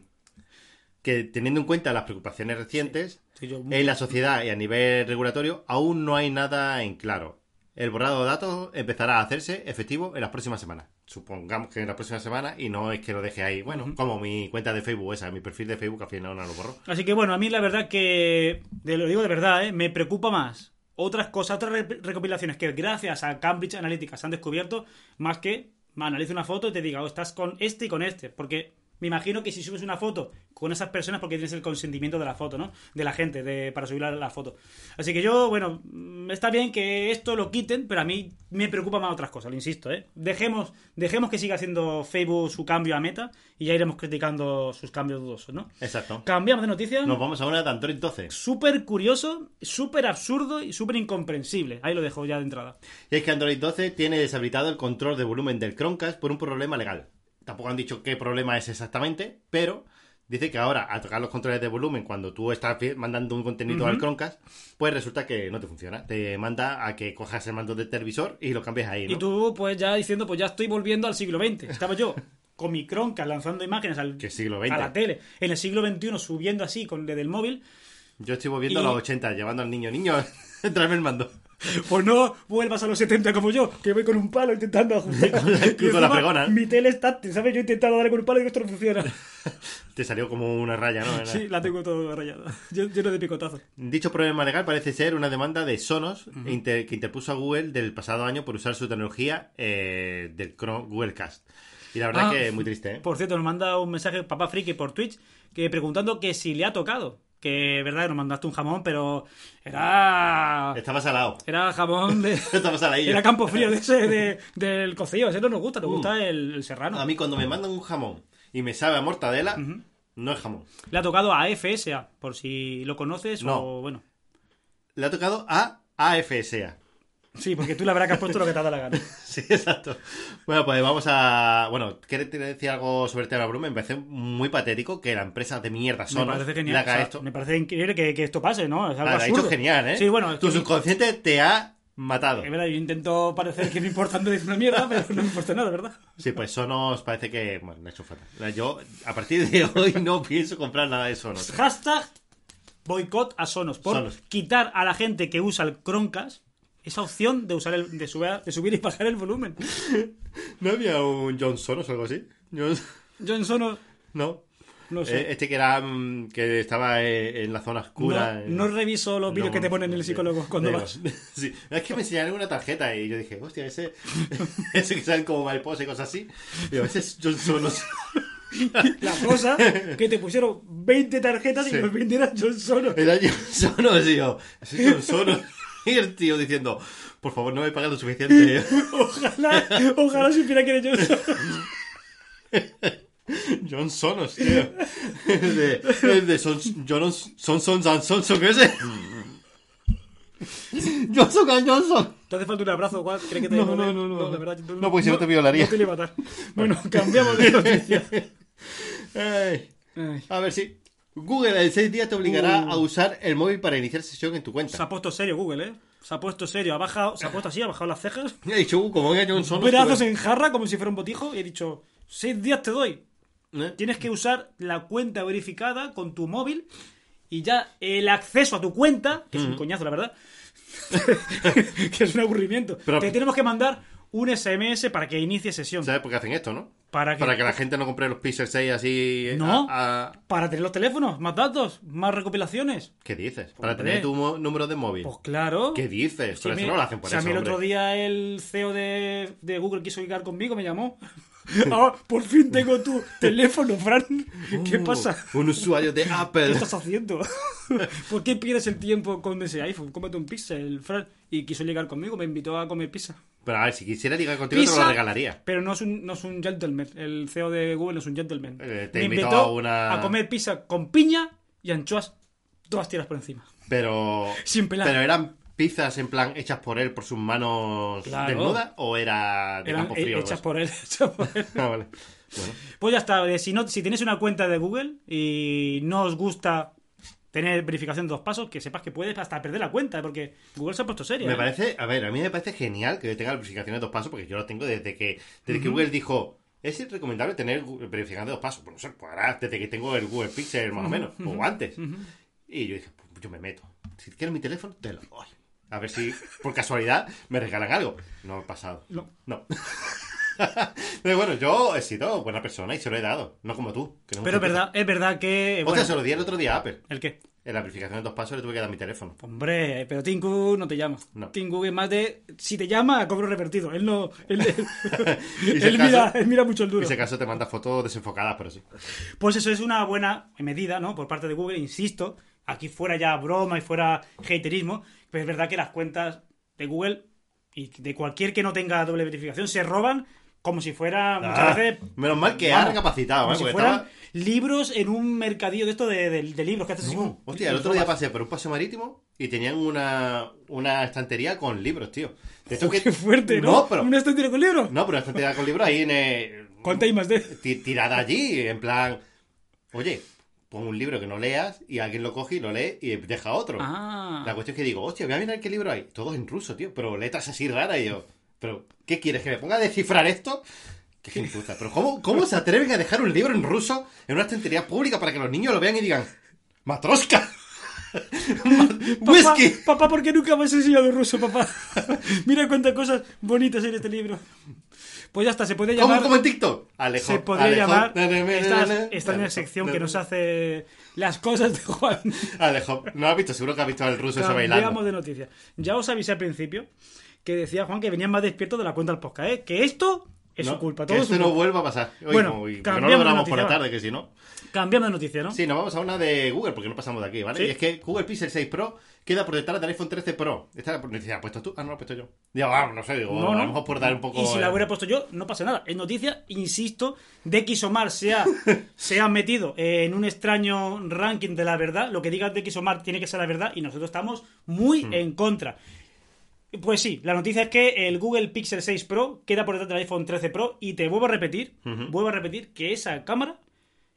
que teniendo en cuenta las preocupaciones recientes Sí, yo- en la sociedad y a nivel regulatorio, aún no hay nada en claro. El borrado de datos empezará a hacerse efectivo en las próximas semanas. Supongamos que en las próximas semanas y no es que lo deje ahí. Bueno, como mi cuenta de Facebook esa, mi perfil de Facebook, al final no lo borro. Así que bueno, a mí la verdad que, de- lo digo de verdad, ¿eh? me preocupa más otras cosas, otras re- recopilaciones que gracias a Cambridge Analytica se han descubierto, más que me analice una foto y te diga, oh, estás con este y con este. Porque me imagino que si subes una foto con esas personas, porque tienes el consentimiento de la foto, ¿no? De la gente, de, para subir la, la foto. Así que yo, bueno, mm, está bien que esto lo quiten, pero a mí me preocupa más otras cosas, lo insisto, ¿eh? Dejemos, dejemos que siga haciendo Facebook su cambio a meta y ya iremos criticando sus cambios dudosos, ¿no? Exacto. Cambiamos de noticia. Nos vamos a una de Android 12. Súper curioso, súper absurdo y súper incomprensible. Ahí lo dejo ya de entrada. Y es que Android 12 tiene deshabilitado el control de volumen del Chromecast por un problema legal. Tampoco han dicho qué problema es exactamente, pero dice que ahora al tocar los controles de volumen cuando tú estás mandando un contenido al Chromecast, pues resulta que no te funciona. Te manda a que cojas el mando del televisor y lo cambies ahí, ¿no? Y tú, pues ya diciendo, pues ya estoy volviendo al siglo XX. Estaba yo con mi Chromecast lanzando imágenes al, ¿Qué siglo a la tele. En el siglo XXI subiendo así con desde el móvil. Yo estoy volviendo Y- a los 80, llevando al niño. Niño, *laughs* tráeme el mando. Pues no vuelvas a los 70 como yo, que voy con un palo intentando ajustar. Con la- *laughs* Y con la encima, fregona. Mi tele está, ¿sabes? Yo intentando darle con un palo y esto no funciona. *laughs* Te salió como una raya, ¿no? Sí, la tengo todo rayada. Yo- Lleno de picotazos. Dicho problema legal parece ser una demanda de Sonos inter- que interpuso a Google del pasado año por usar su tecnología eh, del Google Cast. Y la verdad Ah, que es muy triste, ¿eh? Por cierto, nos manda un mensaje Papá Friki por Twitch que preguntando que si le ha tocado. Que, verdad, nos mandaste un jamón, pero era. Estaba salado. Era jamón de. *laughs* Estaba saladillo. Era campo frío de ese, de- del cocido. Ese no nos gusta, nos Uh. gusta el, el serrano. A mí cuando me mandan un jamón y me sabe a mortadela, no es jamón. Le ha tocado a FSA, por si lo conoces No. o bueno. Le ha tocado a AFSA. Sí, porque tú la verdad que has puesto lo que te ha dado la gana. *laughs* Sí, exacto. Bueno, pues vamos a... Bueno, ¿quieres decir algo sobre el tema? Me parece muy patético que la empresa de mierda Me Sonos parece genial. haga o sea, esto. Me parece increíble que, que esto pase, ¿no? Es algo Ah, hecho genial, ¿eh? Sí, bueno, es Tu que- subconsciente te ha matado. es verdad, yo intento parecer que me importa decir una mierda, pero no me importa nada, ¿verdad? Sí, pues Sonos parece que... Bueno, me ha hecho fatal. Yo, a partir de hoy, no *laughs* pienso comprar nada de Sonos. Hashtag boicot a Sonos por Sonos. quitar a la gente que usa el Chromecast esa opción de usar el, de, subir, de subir y bajar el volumen. *laughs* ¿No había un John Sonos o algo así? John- *laughs* John Sono, No. no sé. Eh, este que era mm, que estaba eh, en la zona oscura. no, no reviso los vídeos No, que te ponen en el psicólogo cuando Digo, vas. *laughs* Sí. Es que me enseñaron una tarjeta y yo dije, hostia, ese, ese que salen como mariposa y cosas así. Digo, ese es John Sonos. La cosa que te pusieron 20 tarjetas y los 20 eran John Sono. Era John Sonos, yo, ese es John Sonos. Y el tío diciendo, por favor, no me pagas lo suficiente. *laughs* Ojalá, ojalá supiera que eres John Sono. *laughs* John Sonos, tío. De, de Son, Son, Son, Son, Son, Son, ¿qué ese? *laughs* Johnson Johnson. Te hace falta un abrazo, Juan. ¿Crees que te No, no, no, no, no. de verdad, No, porque si no te violaría. No te iba a matar. Bueno, cambiamos de noticia. Ay. Ay. A ver si. Google en 6 días te obligará Uh. a usar el móvil para iniciar sesión en tu Se cuenta. ha puesto serio Google, ¿eh? Se ha puesto serio. Ha bajado, se ha puesto así, ha bajado las cejas. *laughs* Me ha dicho, uh, como venga John Sonos. Brazos tú en jarra como si fuera un botijo. Y he dicho, seis días te doy. ¿Eh? Tienes que usar la cuenta verificada con tu móvil. Y ya el acceso a tu cuenta, que es un coñazo, la verdad. *laughs* *laughs* que es un aburrimiento. Pero- te tenemos que mandar un SMS para que inicie sesión. ¿Sabes por qué hacen esto, no? Para que, Para que la gente no compre los Pixel 6 así. eh, No. a- a- para tener los teléfonos, más datos, más recopilaciones. ¿Qué dices? Para Hombre. tener tu número de móvil. Pues claro. ¿Qué dices? Si Pero me- eso no lo hacen por si a eso. mí el hombre. otro día el CEO de, de Google quiso ligar conmigo, me llamó. *laughs* Ah, por fin tengo tu teléfono, Fran. *laughs* ¿Qué Uh, pasa? Un usuario de *laughs* ¿Qué Apple. estás haciendo? ¿Por qué pierdes el tiempo con ese iPhone? Cómete un pixel, Fran. Y quiso ligar conmigo, me invitó a comer pizza. Pero a ver, si quisiera ligar contigo, te Pizza, lo regalaría. Pero no es, un, no es un gentleman. El CEO de Google no es un gentleman. Eh, te me invitó a una- a comer pizza con piña y anchoas, todas tiras por encima. Pero. Sin pelar. Pero eran pizzas en plan hechas por él por sus manos Claro. desnudas o era de Eran campo frío. *laughs* hechas por él. hechas por él. Ah, vale. Bueno. Pues ya está. Si, no, si tenéis una cuenta de Google y no os gusta tener verificación de dos pasos, que sepas que puedes hasta perder la cuenta, porque Google se ha puesto serio. Me ¿eh? parece, a ver, a mí me parece genial que tenga verificación de dos pasos porque yo lo tengo desde que, desde que Google dijo, es recomendable tener verificación de dos pasos. No sé, pues ahora desde que tengo el Google Pixel más o menos, o antes. Y yo dije, pues yo me meto. Si quieres mi teléfono, te lo doy. A ver si por casualidad me regalan algo. No ha pasado. No. No. Pero *laughs* bueno, yo he sido buena persona y se lo he dado. No como tú. que no Pero es verdad, es verdad que. Hostia, bueno, se lo di el otro día a Apple. ¿El qué? En la verificación de dos pasos le tuve que dar mi teléfono. Hombre, pero Cook no te llama. No. Cook es más de. Si te llama, a cobro revertido. Él no. Él, *laughs* mira, él mira mucho el duro. si acaso te manda fotos desenfocadas, pero sí. Pues eso es una buena medida, ¿no? Por parte de Google, insisto. Aquí fuera ya broma y fuera haterismo. Pero es verdad que las cuentas de Google y de cualquier que no tenga doble verificación se roban como si fuera muchas Ah, veces menos mal que Vamos, ha recapacitado, como ¿eh? si fueran estaba- libros en un mercadillo de esto de, de- de libros que haces No, hostia, el otro día pasé por un paseo marítimo y tenían una, una estantería con libros, tío. De esto que... Qué fuerte, ¿no? No, pero... ¿Una estantería con libros? No, pero una estantería con libros ahí en... eh, ¿Cuánta hay más de? ti- Tirada allí, en plan... Oye, pon un libro que no leas y alguien lo coge y lo lee y deja otro. Ah. La cuestión es que digo, hostia, voy a mirar qué libro hay. Todos en ruso, tío, pero letras así raras y yo... ¿Pero qué quieres? ¿Que me ponga a descifrar esto? Qué gentuza. Pero ¿cómo, ¿cómo se atreven a dejar un libro en ruso en una estantería pública para que los niños lo vean y digan... ¡Matroska! *laughs* Papá, ¡Whisky! papá, ¿por qué nunca me has enseñado ruso, papá? *laughs* Mira cuántas cosas bonitas hay en este libro. Pues ya está, se puede ¿Cómo, llamar... como en TikTok? Alejo, se podría Alejo, llamar na, na, na, esta, na, esta na, sección que nos hace las cosas de Juan. Alejo, no has visto, seguro que has visto al ruso ese bailando. de noticia. Ya os avisé al principio que decía Juan que venían más despiertos de la cuenta del podcast, ¿eh? Que esto es No, su culpa, que todo es esto su no vuelva a pasar. Oye, Bueno, como- y porque no cambiamos lo de grabamos por la tarde, que si no. Cambiamos de noticia, ¿no? Sí, nos vamos a una de Google, porque no pasamos de aquí, ¿vale? Sí. Y es que Google Pixel 6 Pro queda por detrás del iPhone 13 Pro. Esta noticia, ¿la has puesto tú? Ah, no, la he puesto yo. Ya, vamos, no sé, digo, No, a no. lo mejor por dar un poco... Y si la hubiera puesto yo, no pasa nada. Es noticia, insisto, de que Isomar se ha, *laughs* se ha metido en un extraño ranking de la verdad. Lo que diga de que Isomar tiene que ser la verdad y nosotros estamos muy Hmm. en contra. Pues sí, la noticia es que el Google Pixel 6 Pro queda por detrás del iPhone 13 Pro y te vuelvo a repetir, vuelvo a repetir que esa cámara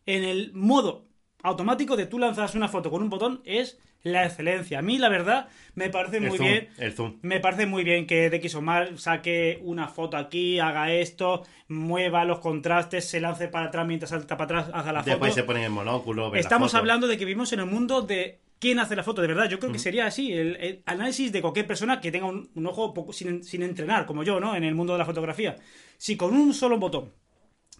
en el modo automático de tú lanzas una foto con un botón es la excelencia. A mí la verdad me parece El muy zoom, bien. el zoom. Me parece muy bien que DxOMark saque una foto aquí, haga esto, mueva los contrastes, se lance para atrás mientras salta para atrás, haga la Después foto. se ponen el monóculo, Estamos hablando de que vivimos en el mundo de quién hace la foto, de verdad. Yo creo que sería así, el, el análisis de cualquier persona que tenga un, un ojo poco, sin, sin entrenar, como yo, ¿no? En el mundo de la fotografía. Si con un solo botón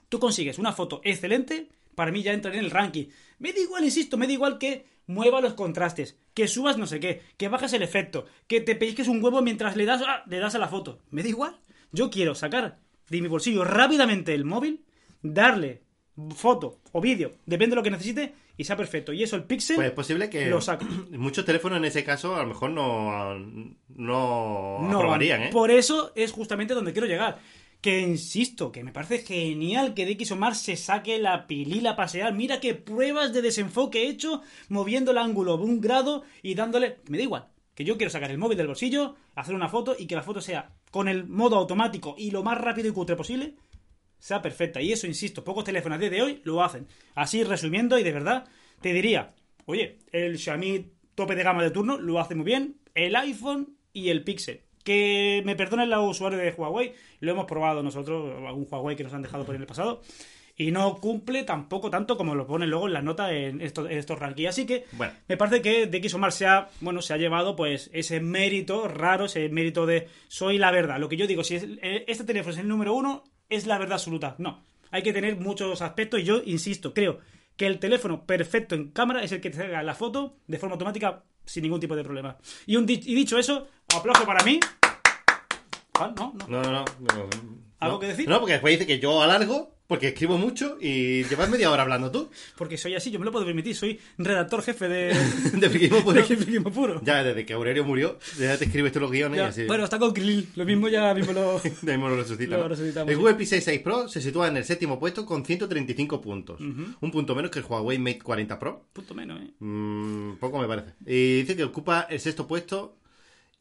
tú consigues una foto excelente, para mí ya entra en el ranking. Me da igual, insisto, me da igual que mueva los contrastes, que subas no sé qué, que bajes el efecto, que te pellizques un huevo mientras le das, ah, le das a la foto. Me da igual. Yo quiero sacar de mi bolsillo rápidamente el móvil, darle foto o vídeo, depende de lo que necesite, y sea perfecto. Y eso el pixel Pues es posible que lo saco. *clears throat* muchos teléfonos en ese caso a lo mejor no, no, No, aprobarían, ¿eh? Por eso es justamente donde quiero llegar. Que insisto, que me parece genial que DxOMark se saque la pilila a pasear. Mira qué pruebas de desenfoque he hecho moviendo el ángulo un grado y dándole. Me da igual. Que yo quiero sacar el móvil del bolsillo, hacer una foto y que la foto sea con el modo automático y lo más rápido y cutre posible, sea perfecta. Y eso, insisto, pocos teléfonos de de hoy lo hacen. Así resumiendo, y de verdad, te diría, oye, el Xiaomi tope de gama de turno lo hace muy bien, el iPhone y el Pixel. Que me perdonen los usuarios de Huawei, lo hemos probado nosotros, algún Huawei que nos han dejado por en el pasado, y no cumple tampoco tanto como lo ponen luego en la nota en estos, en estos rankings. Así que Bueno. me parece que DxOMark se ha, bueno, se ha llevado pues ese mérito raro, ese mérito de soy la verdad. Lo que yo digo, si es- eh, este teléfono es el número uno, es la verdad absoluta. No, hay que tener muchos aspectos y yo insisto, creo que el teléfono perfecto en cámara es el que te haga la foto de forma automática sin ningún tipo de problema. Y, un y dicho eso, aplauso para mí. Juan, no, no. No, no, no. no. ¿Algo No. que decir? No, porque después dice que yo alargo porque escribo mucho y llevas media hora hablando tú. Porque soy así, yo me lo puedo permitir, soy redactor jefe de, *laughs* De friquismo puro. de Friquismo Puro. Ya desde que Aurelio murió, ya te escribes tú los guiones Ya, y así. Bueno, está con Krilin, lo mismo ya mismo lo... *laughs* De ahí lo resucita. Lo ¿no? resucitamos, el. Google Pixel 6 Pro se sitúa en el séptimo puesto con 135 puntos. Un punto menos que el Huawei Mate 40 Pro. Punto menos, ¿eh? Mm, poco me parece. Y dice que ocupa el sexto puesto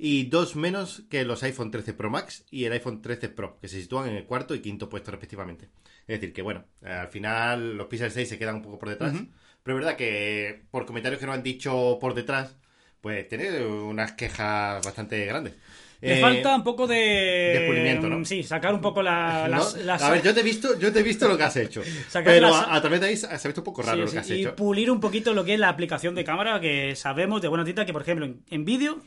y dos menos que los iPhone 13 Pro Max y el iPhone 13 Pro, que se sitúan en el cuarto y quinto puesto respectivamente. Es decir, que bueno, al final los Pixel 6 se quedan un poco por detrás. Pero es verdad que por comentarios que nos han dicho por detrás, pues tiene unas quejas bastante grandes. Le Eh, falta un poco de... de pulimiento, ¿no? Sí, sacar un poco la, *laughs* ¿no? las, A ver, yo te he visto, yo te he visto lo que has hecho. *laughs* Pero las- a, a través de ahí se ha visto un poco raro Sí, lo que has y hecho. pulir un poquito lo que es la aplicación de cámara, que sabemos de buena tinta que, por ejemplo, en, en vídeo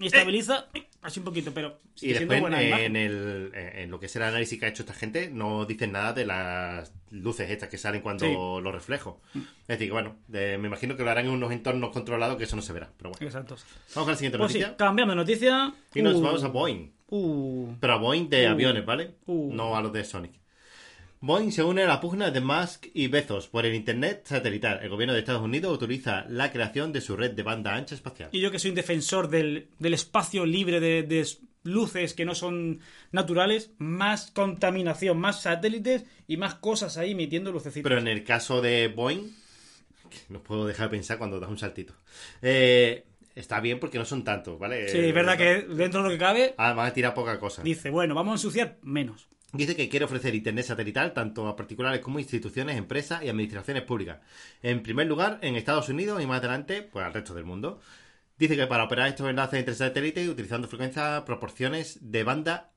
eh, estabiliza eh, así un poquito, pero Y después buena en, el, en lo que es el análisis que ha hecho esta gente no dicen nada de las luces estas que salen cuando Sí. lo reflejo. Es decir, que bueno, de- me imagino que lo harán en unos entornos controlados que eso no se verá. Pero bueno, Exacto. vamos a la siguiente Pues sí, noticia. cambiamos de noticia. y nos Uh, vamos a Boeing. uh, Pero a Boeing de Uh. aviones, ¿vale? No a los de Sonic. Boeing se une a la pugna de Musk y Bezos por el Internet satelital. El gobierno de Estados Unidos autoriza la creación de su red de banda ancha espacial. Y yo que soy un defensor del, del espacio libre de, de luces que no son naturales, más contaminación, más satélites y más cosas ahí emitiendo lucecitas. Pero en el caso de Boeing, que no puedo dejar de pensar cuando das un saltito. Eh, está bien porque no son tantos, ¿vale? Sí, Eh, es verdad que dentro de lo que cabe, Además, tira poca cosa. dice, bueno, vamos a ensuciar menos. Dice que quiere ofrecer internet satelital tanto a particulares como instituciones, empresas y administraciones públicas. En primer lugar, en Estados Unidos y más adelante, pues al resto del mundo. Dice que para operar estos enlaces entre satélites utilizando frecuencias proporciones de banda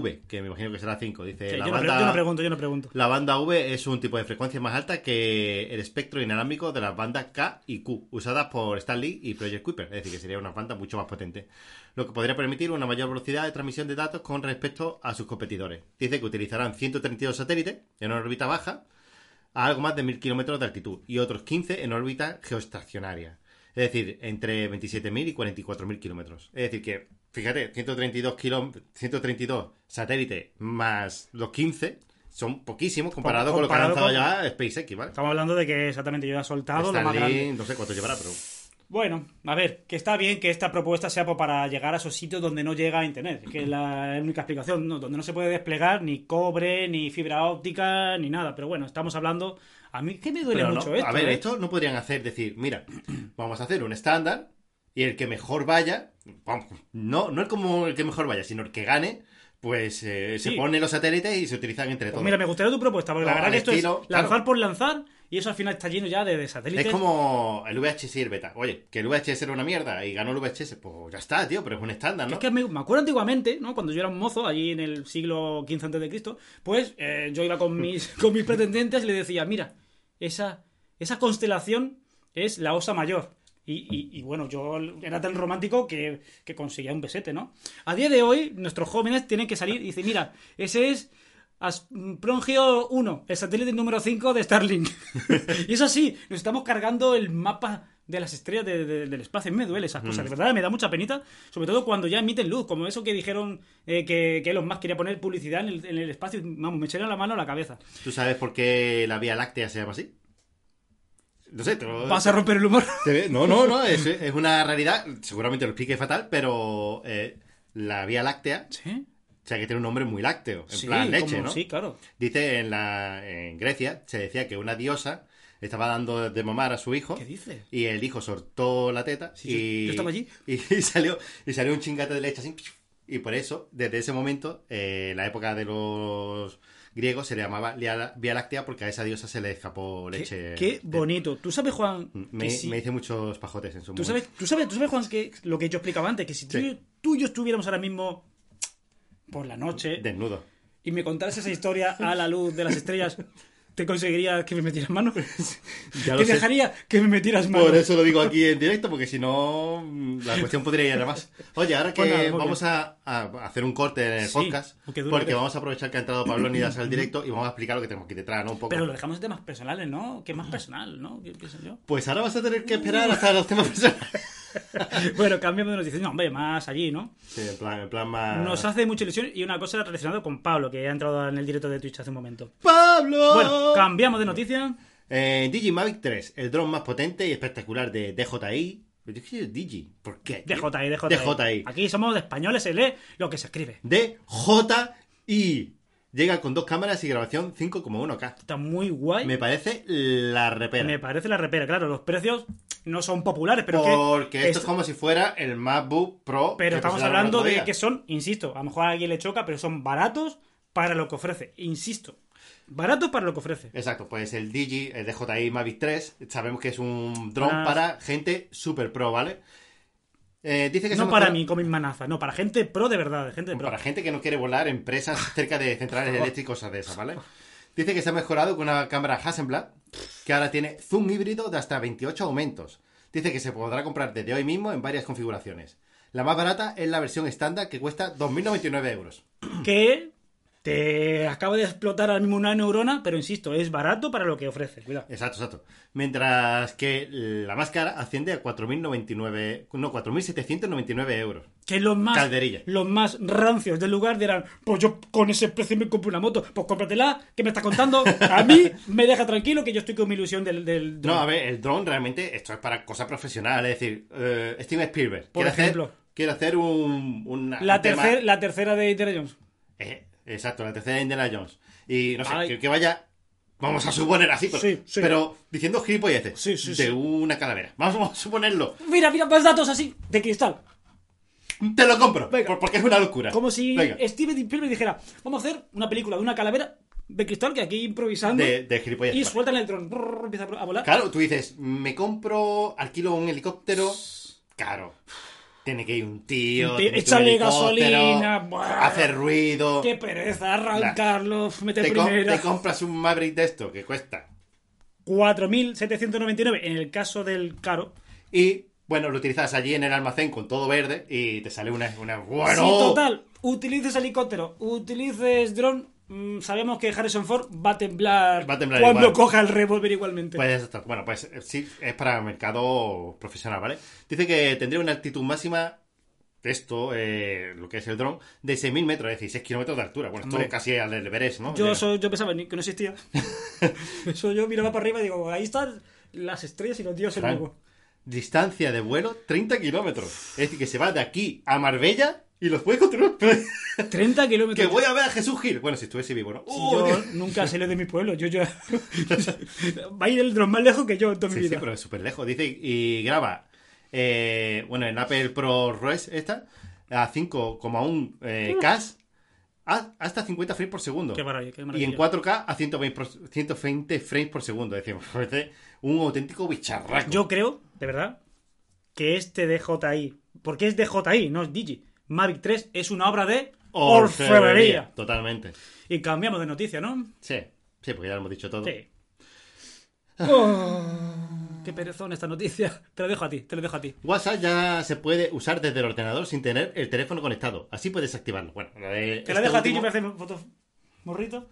V, que me imagino que será 5. Dice Sí, la yo, no pre- banda... yo no pregunto, yo no pregunto. La banda V es un tipo de frecuencia más alta que el espectro inalámbrico de las bandas K y Q, usadas por Stanley y Project Kuiper, es decir, que sería una banda mucho más potente, lo que podría permitir una mayor velocidad de transmisión de datos con respecto a sus competidores. Dice que utilizarán 132 satélites en una órbita baja a algo más de 1000 kilómetros de altitud y otros 15 en órbita geoestacionaria. Es decir, entre 27.000 y 44.000 kilómetros. Es decir, que, fíjate, 132, kiló- 132 satélites más los 15 son poquísimos comparado con lo que ha lanzado con- ya SpaceX, ¿vale? Estamos hablando de que exactamente yo he soltado lo más grande. no sé cuánto llevará, pero... Bueno, a ver, que está bien que esta propuesta sea para llegar a esos sitios donde no llega a Internet, que es la única explicación, ¿no? donde no se puede desplegar ni cobre, ni fibra óptica, ni nada. Pero bueno, estamos hablando... A mí que me duele Pero no, mucho esto. a ver, ¿eh? esto no podrían hacer, decir, mira, *clears throat* vamos a hacer un estándar y el que mejor vaya, no, no el como el que mejor vaya, sino el que gane, pues eh, se Sí. pone los satélites y se utilizan entre Pues todos. mira, me gustaría tu propuesta, porque la No, verdad al que esto estilo, es lanzar claro. por lanzar y eso al final está lleno ya de, de satélites. Es como el VHS y el beta. Oye, que el VHS era una mierda y ganó el VHS, pues ya está, tío, pero es un estándar, ¿no? Es que me, me acuerdo antiguamente, ¿no? Cuando yo era un mozo, allí en el siglo XV Cristo, pues eh, yo iba con mis, *laughs* con mis pretendientes y le decía, mira, esa, esa constelación es la Osa Mayor. Y, y- y, bueno, yo era tan romántico que, que conseguía un besete, ¿no? A día de hoy, nuestros jóvenes tienen que salir y decir, mira, ese es Prongeo 1, el satélite número 5 de Starlink. *laughs* y eso sí, nos estamos cargando el mapa de las estrellas de- de- del espacio. Me duele esas cosas, de verdad, me da mucha penita. Sobre todo cuando ya emiten luz, como eso que dijeron eh, que, que Elon Musk quería poner publicidad en el, en el espacio. Vamos, me echaron la mano a la cabeza. ¿Tú sabes por qué la Vía Láctea se llama así? No sé, te lo... ¿Vas a romper el humor? No, no, no, *laughs* es, es una realidad, seguramente lo explique fatal, pero eh, la Vía Láctea, Sí. o sea que tiene un nombre muy lácteo, en Sí, plan leche, como- ¿no? Sí, claro. Dice en, la, en Grecia, se decía que una diosa estaba dando de mamar a su hijo. ¿Qué dice? Y el hijo soltó la teta Sí, y, yo estaba allí. *laughs* Y, salió, y salió un chingate de leche así. Y por eso, desde ese momento, eh, la época de los griegos se le llamaba Vía Láctea porque a esa diosa se le escapó leche. qué bonito. ¿Tú sabes, Juan? Me, si- me hice muchos pajotes en su ¿Tú momento. sabes, tú, sabes, tú sabes, Juan, que lo que yo explicaba antes, que si tú, Sí. tú y yo estuviéramos ahora mismo por la noche Desnudo. y me contaras esa historia a la luz de las estrellas, *laughs* ¿te conseguiría que me metieras mano? *laughs* Ya ¿Te sé. dejaría que me metieras mano? Por eso lo digo aquí en directo, porque si no, mm, la cuestión podría ir a más. Oye, ahora *laughs* que Pues nada, vamos a, a hacer un corte en el Sí, podcast, porque vamos a aprovechar que ha entrado Pablo Nidas al directo y vamos a explicar lo que tenemos aquí detrás, ¿no? Un poco. Pero lo dejamos de temas personales, ¿no? ¿Qué más personal, no? Pues ahora vas a tener que esperar hasta los temas personales. *laughs* bueno, cambiamos de noticia. No, hombre, más allí, ¿no? Sí, en plan, en plan más... Nos hace mucha ilusión y una cosa relacionada con Pablo, que ha entrado en el directo de Twitch hace un momento. ¡Pablo! Bueno, cambiamos de noticia. Eh, Digimavic 3, el dron más potente y espectacular de DJI. Yo dije Digi, ¿por qué? DJI, DJI. DJI. Aquí somos españoles, se lee lo que se escribe. DJI. Llega con dos cámaras y grabación 5,1K. Está muy guay. Me parece la repera. Me parece la repera, claro, los precios no son populares, pero Porque que esto es como si fuera el MacBook Pro. pero estamos hablando de que son, insisto, a lo mejor a alguien le choca, pero son baratos para lo que ofrece, insisto. Baratos para lo que ofrece. Exacto, pues el Digi, el DJI Mavic 3, sabemos que es un dron para gente super pro, ¿vale? Eh, dice que No para mí, como manaza, no, para gente pro de verdad, de gente pro. Para gente que no quiere volar empresas cerca de centrales *laughs* eléctricas, cosas de esas, ¿vale? Dice que se ha mejorado con una cámara Hasselblad, que ahora tiene zoom híbrido de hasta 28 aumentos. Dice que se podrá comprar desde hoy mismo en varias configuraciones. La más barata es la versión estándar, que cuesta 2.099 euros. Que te acaba de explotar ahora mismo una neurona, pero insisto, es barato para lo que ofrece. Cuidado. Exacto, exacto. Mientras que la más cara asciende a 4.099, no, 4.799 euros. Que los más, Calderilla. los más rancios del lugar dirán, pues yo con ese precio me compro una moto, pues cómpratela, ¿qué me estás contando? A mí me deja tranquilo que yo estoy con mi ilusión del... del No, a ver, el dron realmente, esto es para cosa profesional, es decir, eh, Steven Spielberg Por ejemplo. hacer, quiere hacer un, una- la, un tercer- la tercera de Indiana Jones. Eh, exacto, la tercera de Indiana Jones. Y no sé, Ay. que, que vaya, vamos a suponer así, pero, Sí, sí. pero diciendo gilipolleces Sí, sí, de una calavera. Vamos a suponerlo. Mira, mira, más datos así, de cristal. Te lo compro, Venga. porque es una locura. Como si Venga, Steven Spielberg dijera, vamos a hacer una película de una calavera de cristal que aquí improvisando de, de gilipolleces. y vale. sueltan el dron, brrr, empieza a volar. Claro, tú dices, me compro, alquilo un helicóptero. Claro. Tiene que ir un tío. Tío, helicóptero, gasolina. Hacer ruido. Qué pereza arrancarlo, meter Te, com- te compras un Maverick de esto que cuesta. 4.799 en el caso del caro. Y bueno, lo utilizas allí en el almacén con todo verde y te sale una. una bueno. Si total, utilices helicóptero, utilices dron, sabemos que Harrison Ford va a temblar, Va a temblar cuando igual. coja el revólver igualmente. Pues esto, bueno, pues eh, sí, es para mercado profesional, ¿vale? Dice que tendría una altitud máxima de esto, eh, lo que es el dron, de 6.000 metros, es decir, 6 kilómetros de altura. Bueno, Hombre. esto casi al Everest, ¿no? yo, soy- yo pensaba que no existía. *laughs* Eso yo miraba para arriba y digo, ahí están las estrellas y los dioses luego. Distancia de vuelo 30 kilómetros. Es decir, que se va de aquí a Marbella y los puede continuar. *laughs* 30 kilómetros. que voy a ver a Jesús Gil. Bueno, si estuviese vivo, ¿no? ¡Oh, yo Dios! nunca salí de mi pueblo. Yo ya. *laughs* Va a ir el dron más lejos que yo en toda mi Sí, sí, vida. pero es súper lejos. Dice, y graba, eh, bueno, en Apple Pro Res esta, a 5,1 eh, K, a- hasta 50 frames por segundo. Qué maravilla, qué Y en 4K a 120, por- 120 frames por segundo. Parece un auténtico bicharraco. Yo creo, de verdad, que este DJI, porque es DJI, no es Digi, Mavic 3 es una obra de orfebrería. Totalmente. Y cambiamos de noticia, ¿no? Sí, sí, porque ya lo hemos dicho todo. Sí. Oh. qué perezón esta noticia. Te lo dejo a ti, te lo dejo a ti. WhatsApp ya se puede usar desde el ordenador sin tener el teléfono conectado. Así puedes activarlo. Bueno, lo de Te la este dejo a ti, que último, me hace fotos morrito.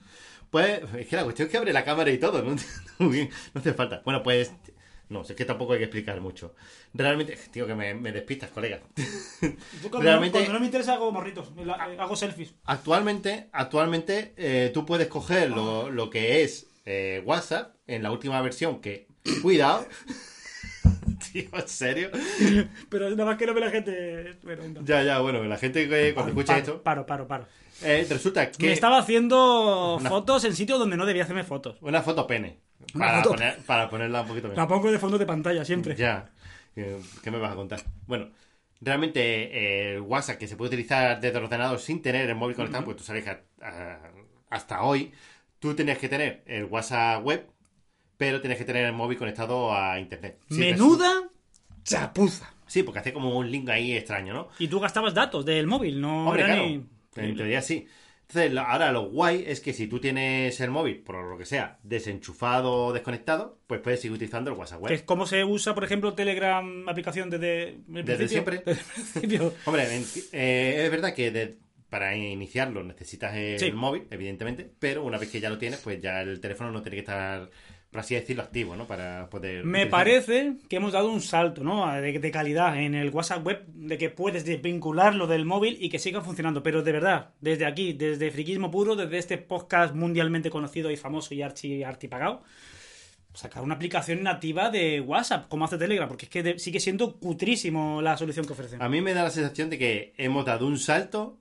Pues es que la cuestión es que abre la cámara y todo, ¿no? *laughs* No hace falta. Bueno, pues no, es que tampoco hay que explicar mucho. Realmente, tío, que me, me despistas, colega. Yo cuando, Realmente- cuando no me interesa hago morritos, eh, hago selfies. Actualmente, actualmente eh, tú puedes coger lo, lo que es eh, WhatsApp en la última versión que... Cuidado. *laughs* Tío, ¿en serio? Pero nada más que no ve la gente. Bueno. Ya, ya, bueno, la gente que cuando escucha paro, esto... Paro, paro, paro. eh, resulta que... Me estaba haciendo Una- fotos en sitios donde no debía hacerme fotos. Una foto pene. Para, poner- para ponerla un poquito La mejor. pongo de fondo de pantalla siempre. Ya. ¿Qué me vas a contar? Bueno, realmente eh, el WhatsApp que se puede utilizar desde el ordenador sin tener el móvil conectado, porque tú sabes que hasta hoy tú tenías que tener el WhatsApp web, pero tenías que tener el móvil conectado a internet. Sí, Menuda chapuza. Sí, porque hace como un link ahí extraño, ¿no? Y tú gastabas datos del móvil, no Hombre, claro. ni... En teoría sí. Entonces, ahora lo guay es que si tú tienes el móvil, por lo que sea, desenchufado o desconectado, pues puedes seguir utilizando el WhatsApp web. como se usa, por ejemplo, Telegram aplicación desde el Desde siempre. *laughs* Desde. Hombre, en- eh, es verdad que de- para iniciarlo necesitas el Sí. móvil, evidentemente, pero una vez que ya lo tienes, pues ya el teléfono no tiene que estar, por así decirlo, activo, ¿no? Para poder... Me parece que hemos dado un salto, ¿no? De, de calidad en el WhatsApp web, de que puedes desvincularlo del móvil y que siga funcionando. Pero de verdad, desde aquí, desde Friquismo Puro, desde este podcast mundialmente conocido y famoso y archi, archipagado, sacar una aplicación nativa de WhatsApp, como hace Telegram, porque es que de- sigue siendo cutrísimo la solución que ofrecen. A mí me da la sensación de que hemos dado un salto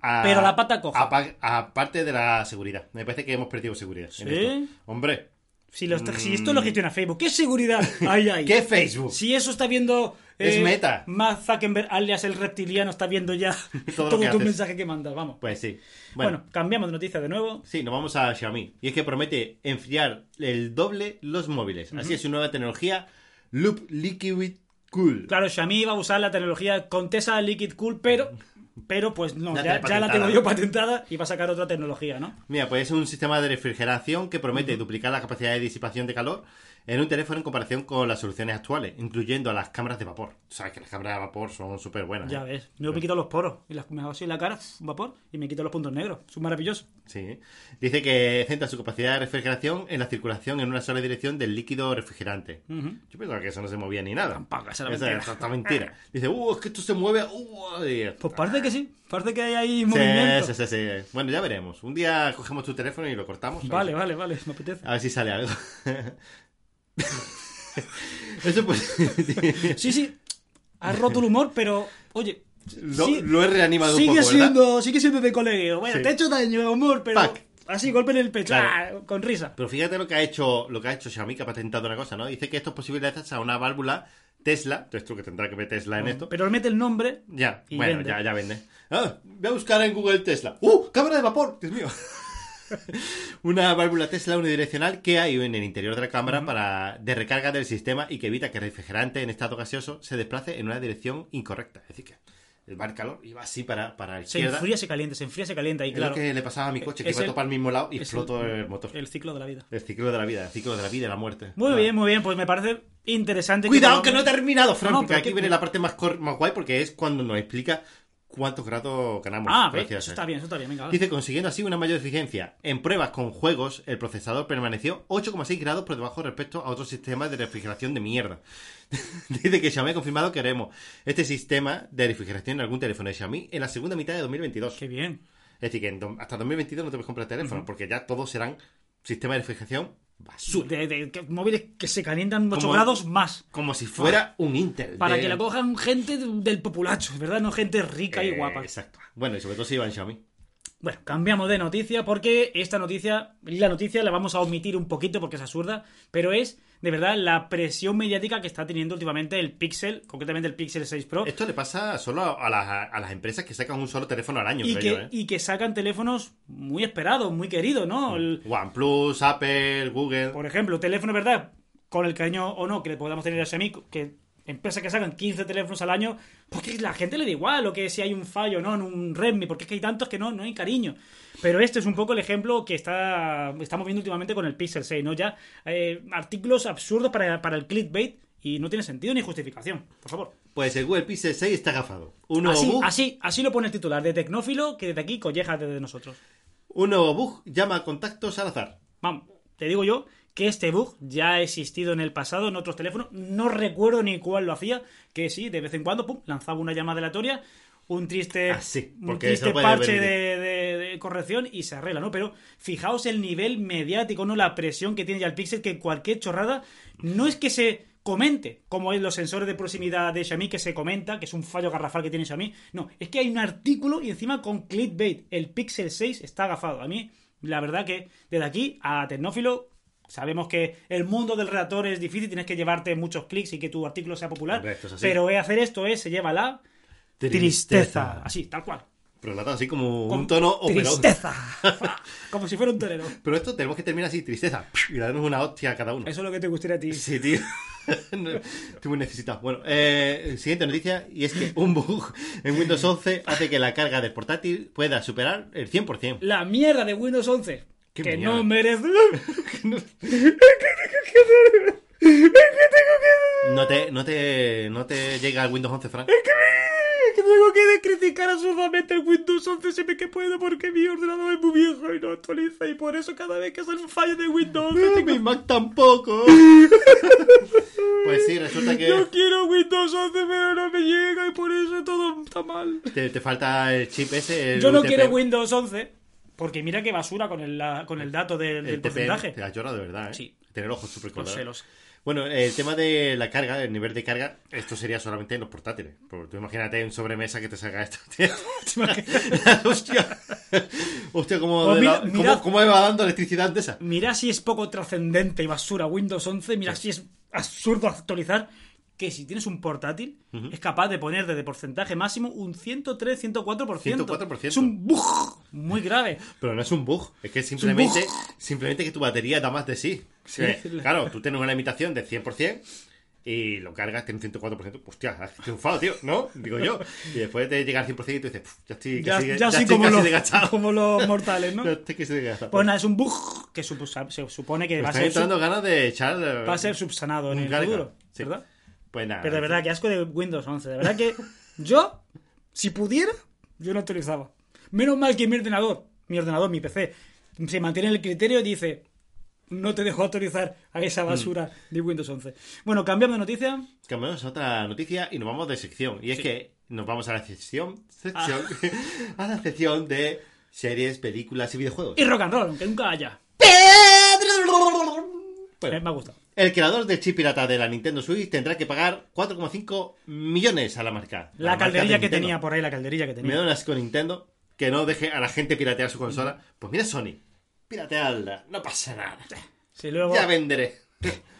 a... Pero la pata coja. Aparte de la seguridad. Me parece que hemos perdido seguridad. en ¿Sí? esto. Hombre, Si, lo está- si esto lo gestiona Facebook, ¿qué seguridad hay ahí? *laughs* ¿qué Facebook? Si eso está viendo. Es Meta. Mark Zuckerberg, alias el reptiliano, está viendo ya *laughs* Todo todo, tu haces. mensaje que mandas. Vamos. Pues sí. Bueno, Bueno, cambiamos de noticia de nuevo. sí, nos vamos a Xiaomi. Y es que promete enfriar el doble los móviles. Así es su nueva tecnología Loop Liquid Cool. Claro, Xiaomi va a usar la tecnología Contessa Liquid Cool, pero. *laughs* Pero pues no, Ya la tengo yo patentada y va a sacar otra tecnología, ¿no? Mira, pues es un sistema de refrigeración que promete duplicar la capacidad de disipación de calor en un teléfono en comparación con las soluciones actuales, incluyendo las cámaras de vapor. Sabes que las cámaras de vapor son súper buenas. Ya ¿eh? ves. Yo me quito los poros y las, me hago así la cara, vapor, y me quito los puntos negros. Es maravilloso. Sí. Dice que centra su capacidad de refrigeración en la circulación en una sola dirección del líquido refrigerante. Yo pensaba que eso no se movía ni nada. Tampoco, esa era Esa mentira. es esta mentira. *laughs* Dice, uh, es que esto se mueve. Uh, y- Pues parece que sí. Parece que hay ahí Sí, movimiento. sí, sí, sí. Bueno, ya veremos. Un día cogemos tu teléfono y lo cortamos. a Vale, vale, vale, me apetece. A ver si sale algo. *laughs* *laughs* Eso pues. *laughs* Sí, sí. Has roto el humor, pero, oye. Lo, sí- lo he reanimado un sigue poco, ¿verdad? siendo, sigue siendo de colegio. Bueno, Sí. te he hecho daño, humor, pero. Pac. Así, golpe en el pecho. Claro. ah, con risa. Pero fíjate lo que ha hecho lo que ha hecho Xiaomi, que ha patentado una cosa, ¿no? Dice que esto es posible gracias a una válvula Tesla. Esto que tendrá que ver Tesla en esto. Pero mete el nombre. Ya, Y bueno, vende. ya, ya vende. Ah, voy a buscar en Google Tesla. ¡Uh! ¡Cámara de vapor! ¡Dios mío! *laughs* una válvula Tesla unidireccional que hay en el interior de la cámara para de recarga del sistema y que evita que el refrigerante en estado gaseoso se desplace en una dirección incorrecta. Es decir, que el bar calor iba así para, para la Se izquierda. enfría, se calienta, se enfría, se calienta. Y Es claro, lo que le pasaba a mi coche, que iba el- todo para el mismo lado y explotó el- el, motor. el ciclo de la vida. El ciclo de la vida, el ciclo de la vida y la muerte. Muy Ah. bien, muy bien. Pues me parece interesante. Cuidado que no he terminado, Fran, No, no, porque pero aquí que- viene la parte más, cor- más guay porque es cuando nos explica cuántos grados ganamos. Ah, gracias eso a está bien, eso está bien. Venga. Dice, consiguiendo así una mayor eficiencia. En pruebas con juegos, el procesador permaneció 8,6 grados por debajo respecto a otros sistemas de refrigeración de mierda. *laughs* Dice que Xiaomi ha confirmado que haremos este sistema de refrigeración en algún teléfono de Xiaomi en la segunda mitad de 2022. Qué bien. Es decir, que hasta 2022 no te puedes comprar teléfono, porque ya todos serán sistemas de refrigeración basura. De, móviles que se calientan 8 Como- grados más. Como si fuera un Intel. Para de- que la cojan gente de- del populacho, ¿verdad? No gente rica y Eh, guapa. Exacto. Bueno, y sobre todo si iba en Xiaomi. Bueno, cambiamos de noticia porque esta noticia, la noticia la vamos a omitir un poquito porque es absurda, pero es de verdad la presión mediática que está teniendo últimamente el Pixel, concretamente el Pixel 6 Pro, Esto le pasa solo a las, a las empresas que sacan un solo teléfono al año, y, creo que, yo, ¿eh? y que sacan teléfonos muy esperados, muy queridos, ¿no? El- OnePlus, Apple, Google. por ejemplo, teléfono, ¿verdad? Con el cariño o no que le podamos tener a Xiaomi, que empresas que sacan 15 teléfonos al año, porque la gente le da igual lo que si hay un fallo no en un Redmi, porque es que hay tantos que no, no hay cariño. Pero este es un poco el ejemplo que está estamos viendo últimamente con el Pixel 6, ¿no? Ya eh, artículos absurdos para, para el clickbait y no tiene sentido ni justificación, por favor. Pues el Google Pixel 6 está gafado. Un nuevo Así, bug, así, así lo pone el titular de Tecnófilo, que desde aquí colleja desde nosotros. un nuevo bug llama a contactos al azar. Vamos, te digo yo que este bug ya ha existido en el pasado en otros teléfonos. No recuerdo ni cuál lo hacía. Que sí, de vez en cuando, pum, lanzaba una llamada aleatoria. Un triste, Ah, sí, un triste parche de- de corrección y se arregla, ¿no? Pero fijaos el nivel mediático, ¿no? La presión que tiene ya el Pixel, que cualquier chorrada no es que se comente, como es los sensores de proximidad de Xiaomi que se comenta, que es un fallo garrafal que tiene Xiaomi. No, es que hay un artículo y encima con clickbait. El Pixel 6 está agafado. A mí, la verdad que desde aquí a Tecnófilo Sabemos que el mundo del redactor es difícil, tienes que llevarte muchos clics y que tu artículo sea popular. Hombre, es pero eh, hacer esto es, se lleva la tristeza. Así, tal cual. Pero nada, así como Con un tono operoso. Tristeza. *laughs* Como si fuera un torero. Pero esto tenemos que terminar así, tristeza. Y darnos una hostia a cada uno. Eso es lo que te gustaría a ti. Sí, tío. *laughs* Estoy muy necesitado. Bueno, eh, siguiente noticia. Y es que un bug en Windows 11 hace que la carga del portátil pueda superar el 100%. La mierda de Windows 11. Qué que mierda. no merece. *laughs* No te, no te, no te llega el Windows 11, Frank. que tengo que criticar absurdamente el Windows 11 siempre que puedo porque mi ordenador es muy viejo y no actualiza y por eso cada vez que sale un fallo de Windows 11 tengo- Mi Mac tampoco. *laughs* Pues sí, resulta que Yo quiero Windows 11 pero no me llega y por eso todo está mal. te, te falta el chip ese. el Yo no UTP, quiero Windows 11 porque mira qué basura con el, la- con el dato del, El del porcentaje. Te has llorado de verdad, ¿eh? Sí. Tener ojos súper sé. Bueno, el tema de la carga, el nivel de carga, esto sería solamente en los portátiles. Porque tú imagínate en sobremesa que te salga esto. *laughs* tío. Hostia. Hostia, cómo, Pues mira- la- cómo- cómo va dando electricidad de esa. Mira si es poco trascendente y basura Windows 11, mira si es absurdo actualizar que si tienes un portátil es capaz de poner desde porcentaje máximo un 103, 104%. 104%. Es un bug muy grave. *laughs* Pero no es un bug, es que simplemente, simplemente que tu batería da más de sí. Claro, tú tienes una limitación de 100% y lo cargas, tiene un 104%. Hostia, has triunfado, tío, ¿no? Digo yo. Y después de llegar al 100% y tú dices, "Puf, ya estoy Ya, casi, ya ya así estoy como, casi los, como los mortales, ¿no? *laughs* Ya estoy casi. Pues nada, es un bug que se supone que va a, ser, sub- ganas de echar... eh, va a ser subsanado en el carga. futuro. Sí. ¿Verdad? Pues nada. Pero de verdad, que asco de Windows 11. De verdad que yo, si pudiera, yo no actualizaba. Menos mal que mi ordenador, mi ordenador, mi PC, se mantiene en el criterio y dice, no te dejo actualizar a Mm. esa basura de Windows 11. Bueno, cambiamos de noticia. Cambiamos a otra noticia y nos vamos de sección. Y es que nos vamos a la sección, sección *laughs* a la sección de series, películas y videojuegos. Y rock and roll, aunque nunca haya. Bueno, Eh, me ha gustado. el creador del chip pirata de la Nintendo Switch tendrá que pagar 4,5 millones a la marca. La, marca calderilla de que tenía por ahí, la calderilla que Me tenía. da un asco Nintendo que no deje a la gente piratear su consola. Pues mira Sony, piratearla, no pasa nada. Si luego, Ya venderé.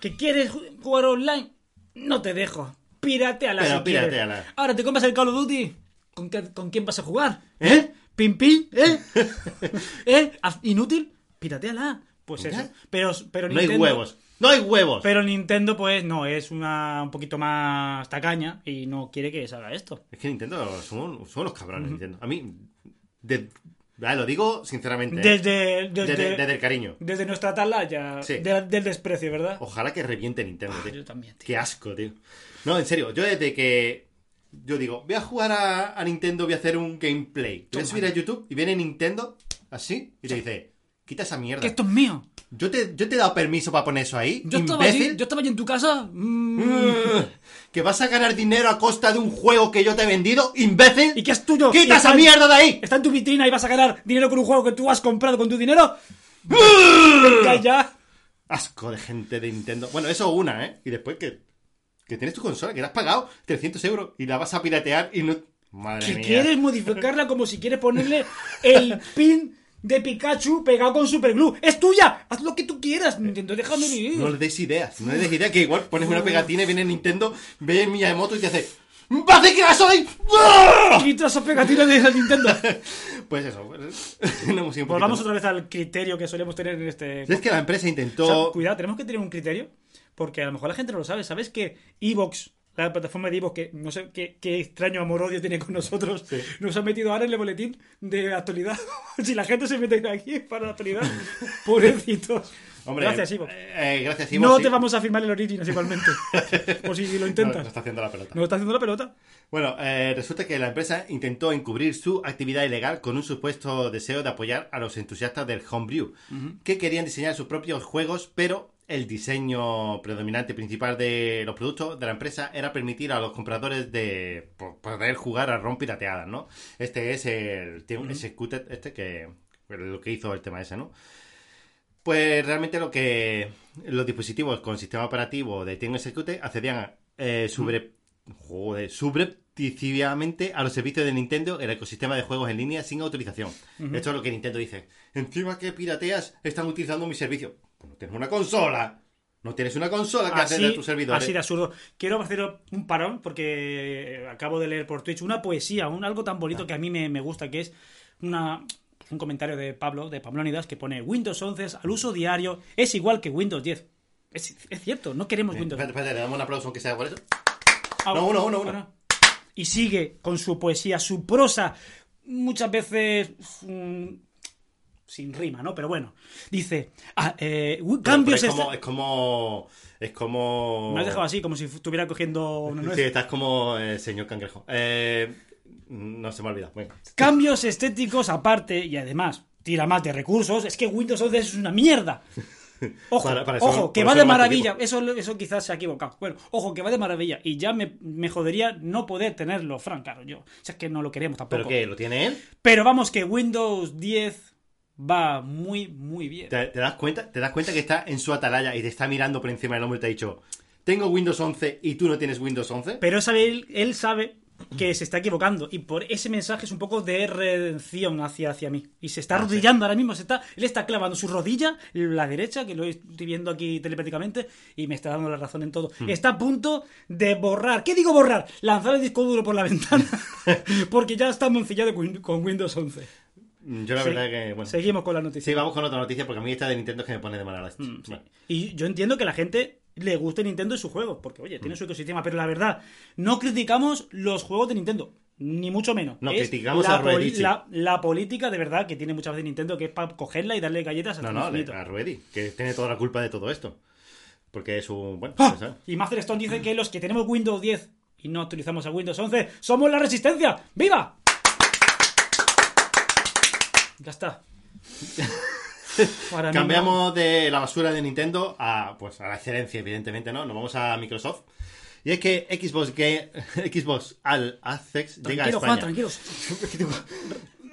¿que quieres ju- jugar online? No te dejo. Pirateala Pero si quieres. pirateala. Ahora te compras el Call of Duty. ¿Con, qué- con quién vas a jugar? ¿Eh? ¿Pim pim? ¿Eh? *laughs* ¿Eh? ¿Haz- ¿Inútil? Pirateala. Pues Mira. eso. Pero, pero No hay huevos. No hay huevos. Pero Nintendo, pues no, es una un poquito más tacaña y no quiere que se haga esto. Es que Nintendo son, son los cabrones, Nintendo. A mí, de- ah, lo digo sinceramente. ¿eh? Desde, desde, Desde, el cariño. desde nuestra atalaya Sí. de- del desprecio, ¿verdad? Ojalá que reviente Nintendo, Ah, tío. yo también, tío. Qué asco, tío. No, en serio, yo desde que. Yo digo, voy a jugar a, a Nintendo, voy a hacer un gameplay. Voy a subir a YouTube y viene Nintendo, así, y te dice, quita esa mierda. Que esto es mío. Yo te, yo te he dado permiso para poner eso ahí, Yo estaba, allí, yo estaba allí en tu casa. mm, Mm, *laughs* Que vas a ganar dinero a costa de un juego que yo te he vendido, imbécil. ¿Y que es tuyo? ¡Quita esa mierda de ahí! Está en tu vitrina y vas a ganar dinero con un juego que tú has comprado con tu dinero. ya, ya. Asco de gente de Nintendo. Bueno, eso una, ¿eh? Y después que, que tienes tu consola, que la has pagado 300 euros y la vas a piratear y no... Madre Que mía. quieres modificarla como si quieres ponerle el *laughs* pin de Pikachu pegado con superglue. ¡Es tuya! Haz lo que tú quieras, Nintendo. Déjame vivir. No le des ideas, no le des ideas que igual pones una pegatina y viene Nintendo, ve Miyamoto y te hace... ¡Parece que la soy! Quita esa pegatina de Nintendo. *laughs* Pues eso, pues, *laughs* no hemos Volvamos otra vez al criterio que solemos tener en este. Es que la empresa O sea, intentó... cuidado, tenemos que tener un criterio. Porque a lo mejor la gente no lo sabe. ¿Sabes que Evox la plataforma de Ivo, que no sé qué, qué extraño amor-odio tiene con nosotros, Sí. nos ha metido ahora en el boletín de actualidad. *laughs* si la gente se mete aquí para la actualidad, *laughs* pobrecitos. Hombre, Gracias, Ivo. eh, eh, gracias, Ivo. no sí. te vamos a firmar el Origins igualmente. *laughs* por si lo intentas. no está haciendo la pelota. ¿No está haciendo la pelota? Bueno, eh, resulta que la empresa intentó encubrir su actividad ilegal con un supuesto deseo de apoyar a los entusiastas del homebrew, que querían diseñar sus propios juegos, pero el diseño predominante principal de los productos de la empresa era permitir a los compradores de po- poder jugar a ROM pirateadas, ¿no? Este es el tiene Executed, este que lo que hizo el tema ese, ¿no? Pues realmente lo que los dispositivos con sistema operativo de Team Execute accedían eh, sobre, joder, subrepticiamente a los servicios de Nintendo, el ecosistema de juegos en línea sin autorización. Esto es lo que Nintendo dice. Encima que pirateas están utilizando mi servicio. Pues no tienes una consola. No tienes una consola que accede a tus servidores. así de absurdo. Quiero hacer un parón porque acabo de leer por Twitch una poesía, un algo tan bonito que a mí me, me gusta, que es una, un comentario de Pablo, de Pablónidas, que pone Windows 11 al uso diario es igual que Windows 10. Es, es cierto, no queremos Windows Espérate, espérate, le damos un aplauso aunque sea por eso. Ah, No, uno, uno, uno. Y sigue con su poesía, su prosa, muchas veces mm, sin rima, ¿no? Pero bueno, dice, ah, eh, Pero- cambios... pero es, como, es como. Es como. Me has dejado así, como si estuviera cogiendo una nuez. Sí, estás como el señor cangrejo. Eh, no se me ha olvidado. Venga. Cambios estéticos aparte y además tira más de recursos. Es que Windows 11 es una mierda. *laughs* Ojo, Para- para eso- ojo, que va de maravilla. Eso, eso quizás se ha equivocado. Bueno, ojo, que va de maravilla. Y ya me, me jodería no poder tenerlo, Fran, claro, yo. O sea, es que no lo queremos tampoco. ¿Pero qué? ¿Lo tiene él? Pero vamos, que Windows 10 va muy, muy bien. ¿Te, te das cuenta? ¿Te das cuenta que está en su atalaya y te está mirando por encima del hombro y te ha dicho: Tengo Windows 11 y tú no tienes Windows 11? Pero sabe, él, él sabe que se está equivocando y por ese mensaje es un poco de redención hacia, hacia mí. Y se está Ah, arrodillando ahora mismo, se está, él está clavando su rodilla, la derecha, que lo estoy viendo aquí telepáticamente, y me está dando la razón en todo. Hmm. Está a punto de borrar. ¿Qué digo borrar? Lanzar el disco duro por la *laughs* ventana, porque ya está moncillado con, con Windows 11. Yo la Sí. verdad que. Bueno, Seguimos con la noticia. Sí, vamos con otra noticia porque a mí esta de Nintendo es que me pone de mala leche. Mm, sí. Bueno. Y yo entiendo que a la gente le guste Nintendo y sus juegos, porque oye, Mm. tiene su ecosistema, pero la verdad, no criticamos los juegos de Nintendo, ni mucho menos. No, Es criticamos la, a Ruedici. la, la política de verdad que tiene muchas veces Nintendo, que es para cogerla y darle galletas hasta No, no, le- a Ruedi, que tiene toda la culpa de todo esto. Porque es un. Bueno, ¡Ah! Y Master Stone dice que los que tenemos Windows 10 y no utilizamos a Windows 11, somos la resistencia. ¡Viva! Ya está. *laughs* Cambiamos de la basura de Nintendo a, pues, a la excelencia, evidentemente, ¿no? Nos vamos a Microsoft. Y es que Xbox, Ga- *laughs* Xbox All Access llega a Tranquilo, España. Juan, tranquilos.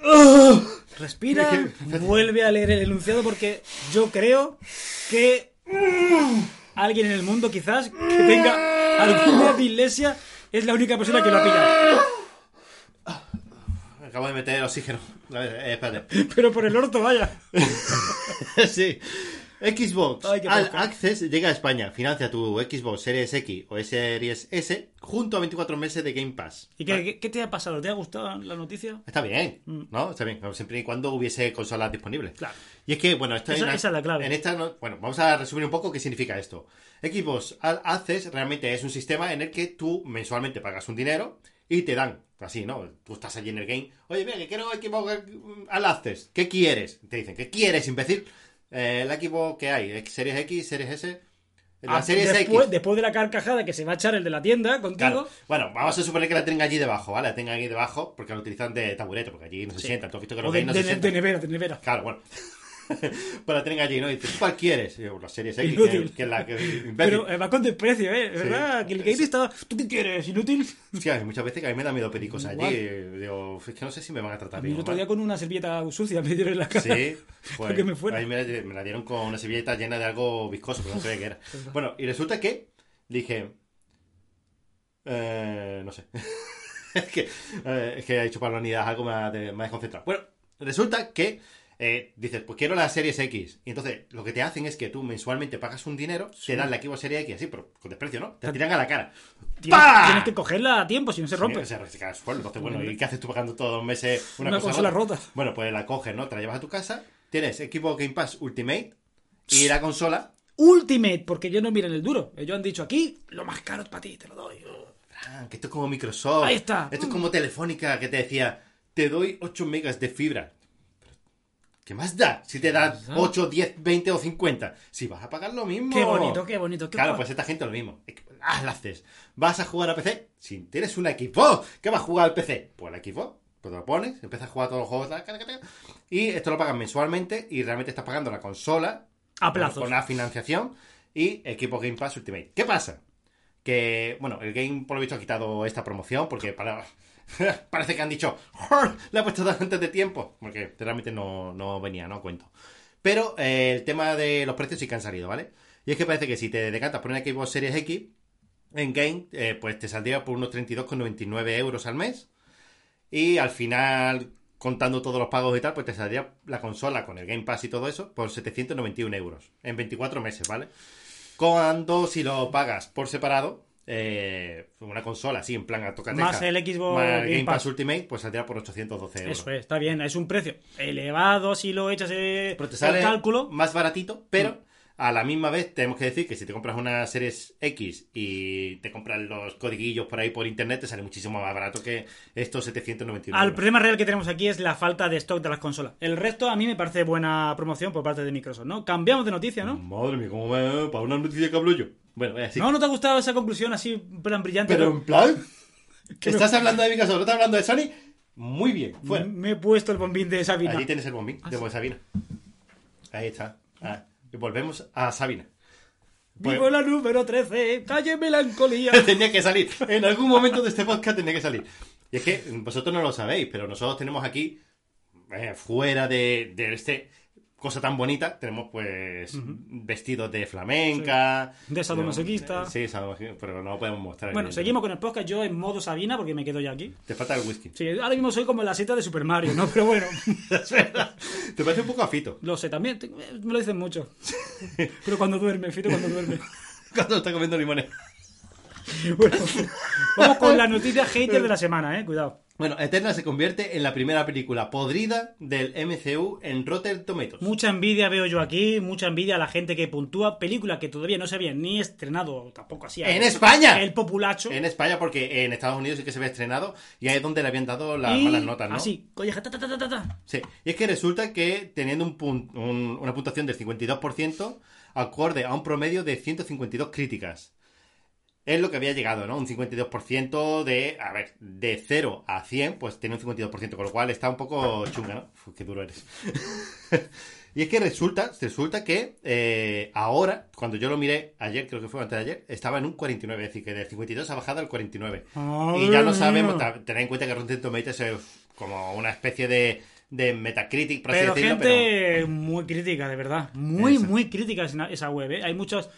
*laughs* Respira, vuelve a leer el enunciado porque yo creo que alguien en el mundo quizás que tenga alguna dislexia es la única persona que lo ha pillado. Acabo de meter oxígeno. A ver, eh, espérate. *laughs* Pero por el orto, vaya. *laughs* sí. Xbox Ay, All. Access llega a España. Financia tu Xbox Series X o Series S junto a 24 meses de Game Pass. ¿Y qué, qué- qué te ha pasado? ¿Te ha gustado la noticia? Está bien, ¿no? Está bien, siempre y cuando hubiese consolas disponibles. Mm. Claro. Y es que, bueno, esto Esa- es la clave. En esta, no- bueno, vamos a resumir un poco qué significa esto. Xbox All Access realmente es un sistema en el que tú mensualmente pagas un dinero y te dan, así, ¿no? Tú estás allí en el game. Oye, mira, que quiero Xbox All Access. ¿Qué quieres? Te dicen, ¿qué quieres, imbécil? Eh, el equipo que hay, Series X, Series S. La Ah, Series después, X. después de la carcajada que se va a echar el de la tienda contigo. Claro. Bueno, vamos a suponer que la tenga allí debajo, ¿vale? La tenga allí debajo porque la utilizan de taburete, porque allí no se Sí. sientan. Tú has visto que los de, no se de- sientan. de nevera, de nevera. Claro, bueno. *laughs* Pues la tienen allí, ¿no? Y dices, ¿cuál quieres? Y yo, la serie X, que, que es la que... imbécil. Pero eh, va con desprecio, ¿eh? ¿Verdad? Que el gamer está... ¿Tú qué quieres? ¿Inútil? Hostia, hay muchas veces que a mí me da miedo pedir cosas allí. Eh, Digo, es que no sé si me van a tratar bien. el otro día con una servilleta sucia me dieron en la cara. Sí, *laughs* pues, Para que me fuera. A mí me la, me la dieron con una servilleta llena de algo viscoso, pero no sabía qué era. *laughs* Bueno, y resulta que dije... Eh, no sé. es, que, eh, es que ha dicho para la unidad algo de- me ha desconcentrado. Bueno, resulta que eh, dices, pues quiero la Series X. Y entonces lo que te hacen es que tú mensualmente pagas un dinero, te dan la Xbox Series X así, pero con desprecio, ¿no? Te la tiran a la cara. Tienes, ¡Pah! tienes que cogerla a tiempo, si no se rompe. Sí, se cae al suelo. Entonces, bueno, ¿y qué haces tú pagando todos los meses una, Una cosa consola rota. Bueno, pues la coges, ¿no? Te la llevas a tu casa, tienes Xbox Game Pass Ultimate y la consola. Ultimate, porque yo no miren el duro. Ellos han dicho aquí, lo más caro es para ti, te lo doy. Ah, que esto es como Microsoft. Ahí está. Esto es como Telefónica que te decía, te doy 8 megas de fibra. ¿Qué más da? Si te da 8, 10, 20 o 50. Si vas a pagar lo mismo. Qué bonito, qué bonito. Qué Claro, pues esta gente lo mismo. Ah, la haces. ¿Vas a jugar a PC? Si tienes un equipo, ¿qué vas a jugar al PC? Pues el equipo, pues te lo pones, empiezas a jugar todos los juegos y esto lo pagas mensualmente y realmente estás pagando la consola A plazos. con una financiación y equipo Game Pass Ultimate. ¿Qué pasa? Que, bueno, el Game por lo visto ha quitado esta promoción porque para... *laughs* parece que han dicho, "Jor, le ha puesto antes de tiempo, porque realmente no, no venía, no cuento. Pero eh, el tema de los precios sí que han salido, ¿vale? Y es que parece que si te decantas por una Xbox Series X, en Game, eh, pues te saldría por unos 32,99 euros al mes. Y al final, contando todos los pagos y tal, pues te saldría la consola con el Game Pass y todo eso por 791 euros en 24 meses, ¿vale? Cuando si lo pagas por separado, eh, una consola así en plan a tocar Más el Xbox más el Game Pass Pass. Ultimate, pues saldría por 812 euros. Eso es, está bien, es un precio elevado si lo echas eh, el cálculo. más baratito, pero a la misma vez tenemos que decir que si te compras una Series X y te compras los codiguillos por ahí por internet, te sale muchísimo más barato que estos 791 Al euros. problema real que tenemos aquí es la falta de stock de las consolas. El resto a mí me parece buena promoción por parte de Microsoft, ¿no? Cambiamos de noticia, ¿no? Madre mía, ¿cómo me... para una noticia que hablo yo? Bueno, así. ¿No, no te ha gustado esa conclusión así en plan brillante? pero en plan, *laughs* ¿estás hablando de Microsoft? ¿No estás hablando de Sony? Muy bien, fuera. Me he puesto el bombín de Sabina. Allí tienes el bombín Ah, de Sabina. Ahí está. Ah, y volvemos a Sabina. Pues- Vivo la número 13, calle Melancolía. *laughs* tenía que salir. En algún momento de este podcast tenía que salir. Y es que vosotros no lo sabéis, pero nosotros tenemos aquí, eh, fuera de, de este cosa tan bonita, tenemos pues vestidos de flamenca. De sadomasoquista. Sí, sadomasoquista, pero no lo podemos mostrar. Bueno, seguimos con el podcast. Yo en modo Sabina porque me quedo ya aquí. Te falta el whisky. Sí, ahora mismo soy como la seta de Super Mario, ¿no? Pero bueno, *laughs* Te parece un poco a Fito. lo sé también. te- Me lo dicen mucho. Pero cuando duerme, Fito, cuando duerme. *laughs* Cuando está comiendo limones. Bueno, vamos con la noticia hater de la semana, ¿eh? Cuidado. Bueno, Eterna se convierte en la primera película podrida del MCU en Rotten Tomatoes. Mucha envidia veo yo aquí, mucha envidia a la gente que puntúa película que todavía no se había ni estrenado, tampoco así. ¡En España! El populacho. En España, porque en Estados Unidos sí que se ve estrenado y ahí es donde le habían dado las y malas notas, ¿no? Así, colleja, ta, ta, ta, ta. Sí, y es que resulta que teniendo un pun- un- una puntuación del 52%, acorde a un promedio de 152 críticas. Es lo que había llegado, ¿no? Un 52% de, a ver, de 0 a 100, pues tiene un 52%, con lo cual está un poco chunga, ¿no? Uf, qué duro eres. *laughs* y es que resulta, resulta que eh, ahora, cuando yo lo miré ayer, creo que fue antes de ayer, estaba en un 49, es decir, que del 52 ha bajado al 49. Ay, y ya no sabemos, tened en cuenta que Rotten Tomatoes es como una especie de, de Metacritic, por así Pero decirlo, gente muy crítica, de verdad. Muy, muy crítica esa, esa web, ¿eh? Hay muchos,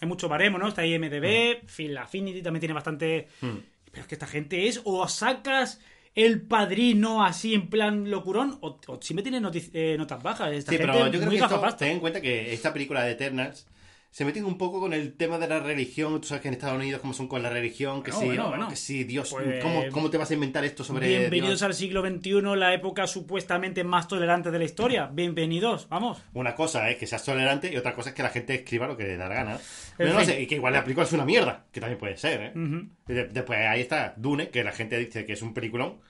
hay mucho baremo, ¿no? Está IMDB, Phil Affinity también tiene bastante... Hmm. Pero es que esta gente es, o sacas el padrino así en plan locurón, o, o siempre tiene eh, notas bajas. Esta Sí, gente pero yo creo muy que esto, ten en cuenta que esta película de Eternals se meten un poco con el tema de la religión. Tú sabes que en Estados Unidos como son con la religión, que sí, bueno, ¿no? bueno. que sí, Dios, Pues- ¿cómo, cómo te vas a inventar esto sobre Bienvenidos Dios? al siglo XXI, la época supuestamente más tolerante de la historia. Bienvenidos, vamos. Una cosa es que seas tolerante y otra cosa es que la gente escriba lo que le da la gana. Pero no sé, y que igual la película es una mierda, que también puede ser, ¿eh? Después ahí está Dune, que la gente dice que es un peliculón.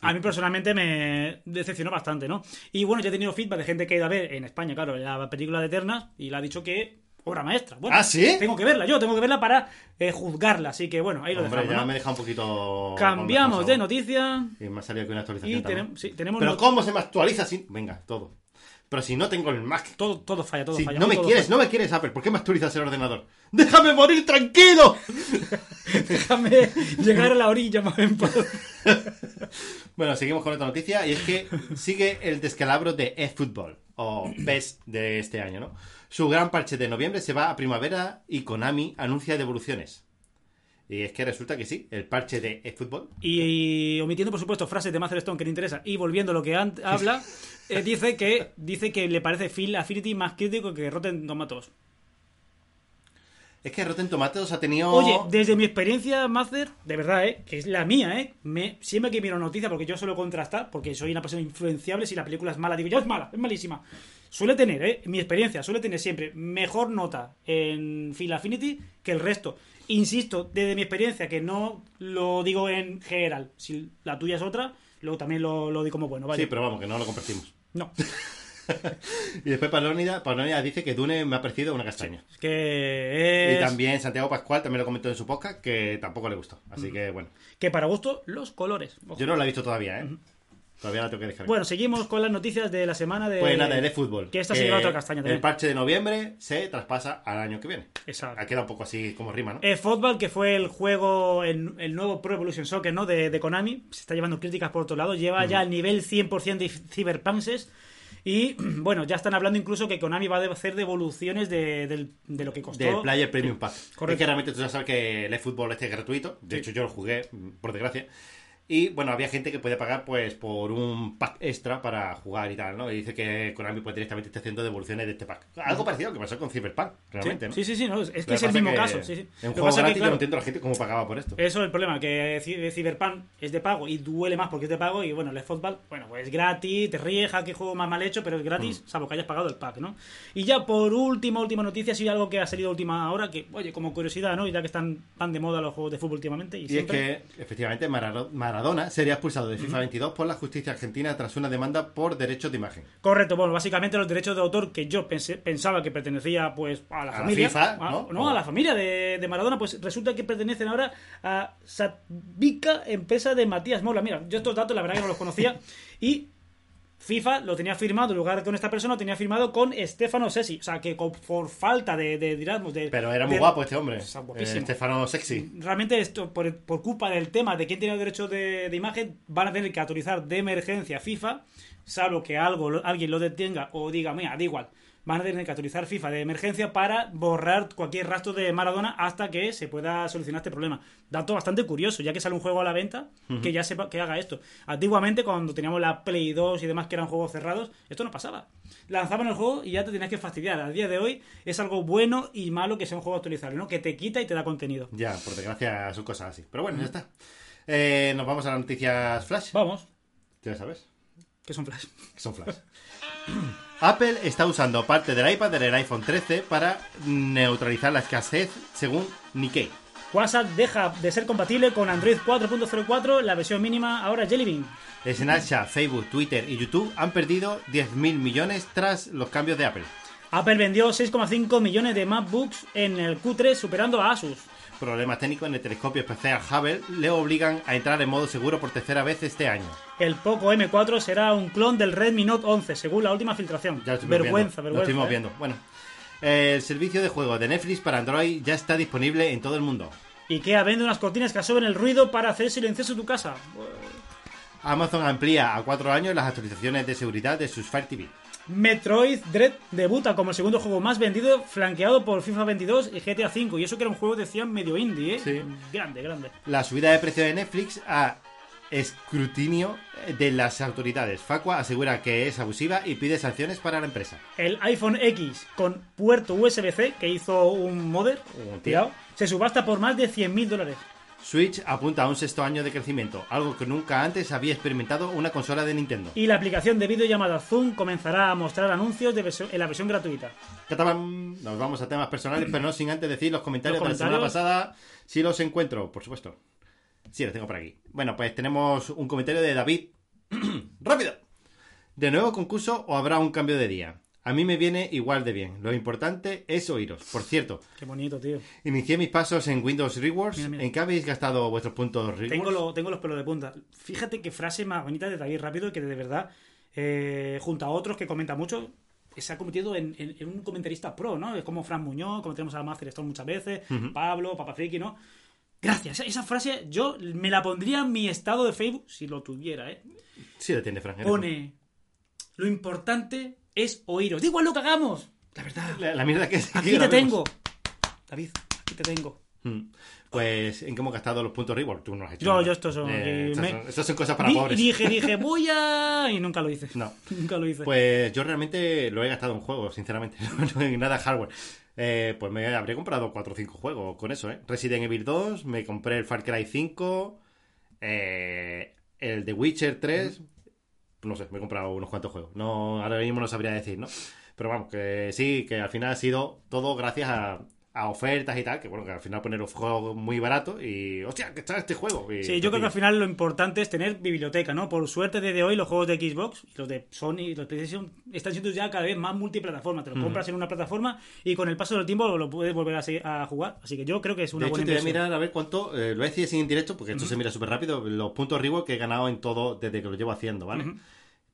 A mí personalmente me decepcionó bastante, ¿no? Y bueno, ya he tenido feedback de gente que ha ido a ver en España, claro, la película de Eternas y le ha dicho que obra maestra. Bueno, ¿Ah, sí? Tengo que verla, yo tengo que verla para eh, juzgarla, así que bueno, ahí lo Hombre, dejamos. ya ¿no? me deja un poquito... Cambiamos de noticia Y me ha salido aquí una actualización y tenemos, sí, tenemos Pero not- ¿cómo se me actualiza sin...? Venga, todo. Pero si no tengo el Mac. todo, todo falla, todo Si falla. no me quieres, falla. no me quieres, Apple. ¿Por qué me actualizas el ordenador? *laughs* ¡Déjame morir tranquilo! *laughs* Déjame llegar a la orilla más en paz. *laughs* Bueno, seguimos con otra noticia y es que sigue el descalabro de eFootball o PES de este año, ¿no? Su gran parche de noviembre se va a primavera y Konami anuncia devoluciones. Y es que resulta que sí, el parche de eFootball Y, y omitiendo, por supuesto, frases de Master Stone que le interesa y volviendo a lo que habla, eh, dice que dice que le parece Phil Affinity más crítico que Rotten Tomatoes. Es que Rotten Tomatoes ha tenido... Oye, desde mi experiencia, Master, de verdad, ¿eh? que es la mía, ¿eh? Me, siempre que miro noticias, porque yo suelo contrastar, porque soy una persona influenciable, si la película es mala, digo, yo es mala, es malísima. suele tener, ¿eh? mi experiencia, suele tener siempre mejor nota en Final Affinity que el resto. Insisto, desde mi experiencia, que no lo digo en general. Si la tuya es otra, luego también lo, lo digo como bueno. Vale. Sí, pero vamos, que no lo compartimos. No, *laughs* *laughs* Y después Palónida, Palónida dice que Dune me ha parecido una castaña. es que es... Y también Santiago Pascual también lo comentó en su podcast que tampoco le gustó. Mm. Así que bueno. Que para gusto, los colores. Ojo. Yo no la he visto todavía, ¿eh? Todavía la tengo que dejar. Bueno, seguimos con las noticias de la semana de... Pues nada, de fútbol. Que esta se lleva otra castaña también. El parche de noviembre se traspasa al año que viene. Exacto. Ha quedado un poco así como rima, ¿no? Eh, Football, que fue el juego, el, el nuevo Pro Evolution Soccer, ¿no? De, de Konami, se está llevando críticas por otro lado, lleva ya el nivel 100% de Cyberpunks y, *clears throat* bueno, ya están hablando incluso que Konami va a hacer devoluciones de, del- de lo que costó. Del Player Premium Pack. correcto. Es que realmente tú ya sabes que el eFootball este es gratuito. De hecho, yo lo jugué, por desgracia. Y bueno, había gente que puede pagar pues por un pack extra para jugar y tal, ¿no? Y dice que Konami pues directamente está haciendo devoluciones de este pack. Algo parecido que pasó con Cyberpunk, realmente, sí, ¿no? sí, sí, sí, no, es que es el mismo que caso. Sí, sí. En un juego gratis que, yo no entiendo a la gente cómo pagaba por esto. Eso es el problema, que Cy- Cyberpunk es de pago y duele más porque es de pago y bueno, el fútbol, bueno, pues es gratis, te ríes, que juego más mal hecho, pero es gratis, Mm. salvo que hayas pagado el pack, ¿no? Y ya por última, última noticia, sí algo que ha salido última hora, que, oye, como curiosidad, ¿no? Y ya que están tan de moda los juegos de fútbol últimamente. Y, Y es que, efectivamente, Marado- Maradona sería expulsado de FIFA 22 por la justicia argentina tras una demanda por derechos de imagen. Correcto, bueno, básicamente los derechos de autor que yo pensé, pensaba que pertenecía pues a la A la familia, FIFA, a- ¿no? no, a la familia de, de Maradona, pues resulta que pertenecen ahora a Satvica, empresa de Matías Mola. Mira, yo estos datos la verdad que no los conocía *laughs* y FIFA lo tenía firmado, en lugar con esta persona, lo tenía firmado con Stefano Sessi. O sea, que con- por falta de, de, digamos, de... Pero era muy de- guapo este hombre. Está Eh, guapísimo. Estefano Sexy. Realmente esto, por, por culpa del tema de quién tiene el derecho de, de imagen, van a tener que autorizar de emergencia FIFA, salvo que algo, lo- alguien lo detenga o diga, mira, da igual, van a tener que autorizar FIFA de emergencia para borrar cualquier rastro de Maradona hasta que se pueda solucionar este problema. Dato bastante curioso, ya que sale un juego a la venta, que ya sepa que haga esto. Antiguamente, cuando teníamos la Play 2 y demás que eran juegos cerrados, esto no pasaba. Lanzaban el juego y ya te tenías que fastidiar. A día de hoy es algo bueno y malo que sea un juego actualizable, ¿no? Que te quita y te da contenido. Ya, por desgracia son cosas así. Pero bueno, ya está. Eh, nos vamos a las noticias Flash. Vamos, Ya sabes, que son flash. que son Flash. *laughs* *clears throat* Apple está usando parte del iPad del iPhone 13 para neutralizar la escasez, según Nikkei. WhatsApp deja de ser compatible con Android 4.04, la versión mínima ahora Jelly Bean. Snapchat, Facebook, Twitter y YouTube han perdido 10.000 millones tras los cambios de Apple. Apple vendió 6,5 millones de MacBooks en el Q3, superando a Asus. Problemas técnicos en el telescopio espacial Hubble le obligan a entrar en modo seguro por tercera vez este año. El Poco M4 será un clon del Redmi Note 11, según la última filtración. Ya vergüenza, viendo, Lo vergüenza. estuvimos ¿eh? viendo. Bueno, el servicio de juego de Netflix para Android ya está disponible en todo el mundo. IKEA vende unas cortinas que absorben el ruido para hacer silencioso tu casa. Amazon amplía a cuatro años las actualizaciones de seguridad de sus Fire TV. Metroid Dread debuta como el segundo juego más vendido, flanqueado por FIFA 22 y GTA V. Y eso que era un juego, decían, medio indie, ¿eh? Sí. Grande, grande. La subida de precio de Netflix a escrutinio de las autoridades. Facua asegura que es abusiva y pide sanciones para la empresa. El iPhone X con puerto USB-C que hizo un modder, Un se subasta por más de 100.000 dólares. Switch apunta a un sexto año de crecimiento, algo que nunca antes había experimentado una consola de Nintendo. Y la aplicación de vídeo llamada Zoom comenzará a mostrar anuncios de versión- en la versión gratuita. Nos vamos a temas personales, pero no sin antes decir los comentarios, Los de la semana comentarios. pasada. Si los encuentro, por supuesto. Sí, los tengo por aquí. Bueno, pues tenemos un comentario de David. *clears throat* ¡Rápido! ¿De nuevo concurso o habrá un cambio de día? A mí me viene igual de bien. Lo importante es oíros. Por cierto, Qué bonito, tío. inicié mis pasos en Windows Rewards. Mira, mira. ¿En qué habéis gastado vuestros puntos Rewards? Tengo, lo- tengo los pelos de punta. Fíjate qué frase más bonita de David Rápido que de verdad, eh, junto a otros que comenta mucho, se ha convertido en, en- en un comentarista pro, ¿no? Es como Fran Muñoz, como tenemos a Master Stone muchas veces, Pablo, Papa Friki, ¿no? Gracias. Esa, frase yo me la pondría en mi estado de Facebook, si lo tuviera, ¿eh? Sí, lo tiene, Frank. Pone, lo importante es oíros. Da igual lo que hagamos. La verdad. La, la mierda que es. Aquí te tengo. David, aquí te tengo. Mm. Pues, ¿en qué hemos gastado los puntos Reward? Tú no has hecho. Nada. yo estos son- Eh, me- son, cosas para Di- pobres. Dije, dije, *laughs* voy a... Y nunca lo hice. No. *laughs* Nunca lo hice. Pues yo realmente lo he gastado en juegos, sinceramente. *laughs* No en nada hardware. Eh, pues me habría comprado 4 o 5 juegos con eso, ¿eh? Resident Evil 2, me compré el Far Cry 5, eh, el The Witcher 3. No sé, me he comprado unos cuantos juegos. No, ahora mismo no sabría decir, ¿no? Pero vamos, que sí, que al final ha sido todo gracias a, a ofertas y tal, que bueno, que al final poner un juego muy barato y, hostia, que está este juego. Y Sí, yo creo que al final lo importante es tener biblioteca, ¿no? Por suerte, desde hoy los juegos de Xbox, los de Sony y los de PlayStation, están siendo ya cada vez más multiplataforma. Te lo compras en una plataforma y con el paso del tiempo lo puedes volver a, seguir- a jugar. Así que yo creo que es una de hecho, buena te voy a inversión. mirar a ver cuánto, eh, lo voy a decir sin en directo, porque esto se mira súper rápido, los puntos reward que he ganado en todo desde que lo llevo haciendo, ¿vale?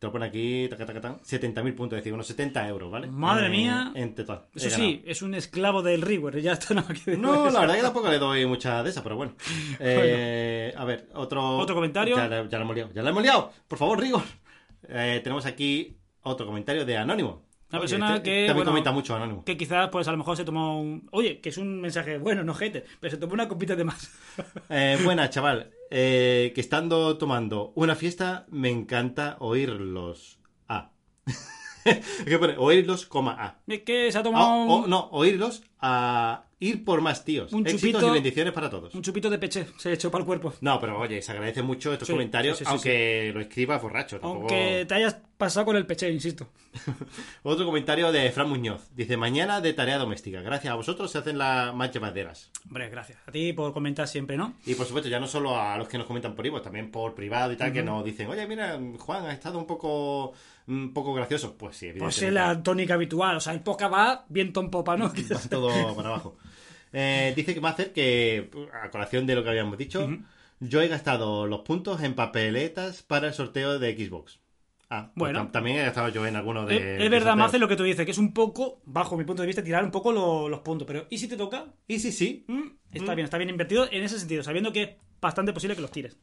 Te lo pone aquí, taca, taca, tan, 70.000 puntos, es decir, unos 70 euros, ¿vale? Madre Eh, mía. En total. Eso sí, es un esclavo del reward. Ya está No, decir. la verdad *laughs* que tampoco le doy mucha de esas, pero bueno. *laughs* Eh, A ver, otro... ¿Otro comentario? Ya, la- ya la hemos liado, ya la hemos liado. Por favor, Rigor. Eh, tenemos aquí otro comentario de Anónimo. Una Oye, persona este- que, También bueno, comenta mucho Anónimo. Que quizás, pues a lo mejor se tomó un. Oye, que es un mensaje bueno, no hater, pero se tomó una copita de más. Eh, buena, chaval. Eh, que estando tomando una fiesta, me encanta oírlos. A. *laughs* ¿Qué pone? Oírlos, coma A. Es que se ha Ah, tomado o- un, no, oírlos a ir por más tíos. Un Éxitos chupito- y bendiciones para todos. un chupito de peche, se echó para el cuerpo. No, pero oye, se agradece mucho estos Sí, comentarios, sí, sí, sí, aunque lo escribas borracho. tampoco- Aunque te hayas pasado con el peche, insisto. *laughs* Otro comentario de Fran Muñoz. Dice, mañana de tarea doméstica. Gracias a vosotros se hacen las más llevaderas. Hombre, gracias. A ti por comentar siempre, ¿no? Y por supuesto, ya no solo a los que nos comentan por Ivo, también por privado y tal, que nos dicen, oye, mira, Juan, ha estado un poco, un poco gracioso. Pues sí, Pues es evidentemente. la tónica habitual. O sea, el poca va viento en popa, ¿no? *laughs* Va todo para abajo. Eh, dice que va a hacer que, a colación de lo que habíamos dicho, yo he gastado los puntos en papeletas para el sorteo de Xbox. Ah, pues Bueno. tam- también he gastado yo en alguno de. es, de verdad. Mace, lo que tú dices, que es un poco, bajo mi punto de vista, tirar un poco lo- los puntos. Pero, ¿y si te toca? Y sí, sí. Mm, Está bien, está bien invertido en ese sentido, sabiendo que bastante posible que los tires.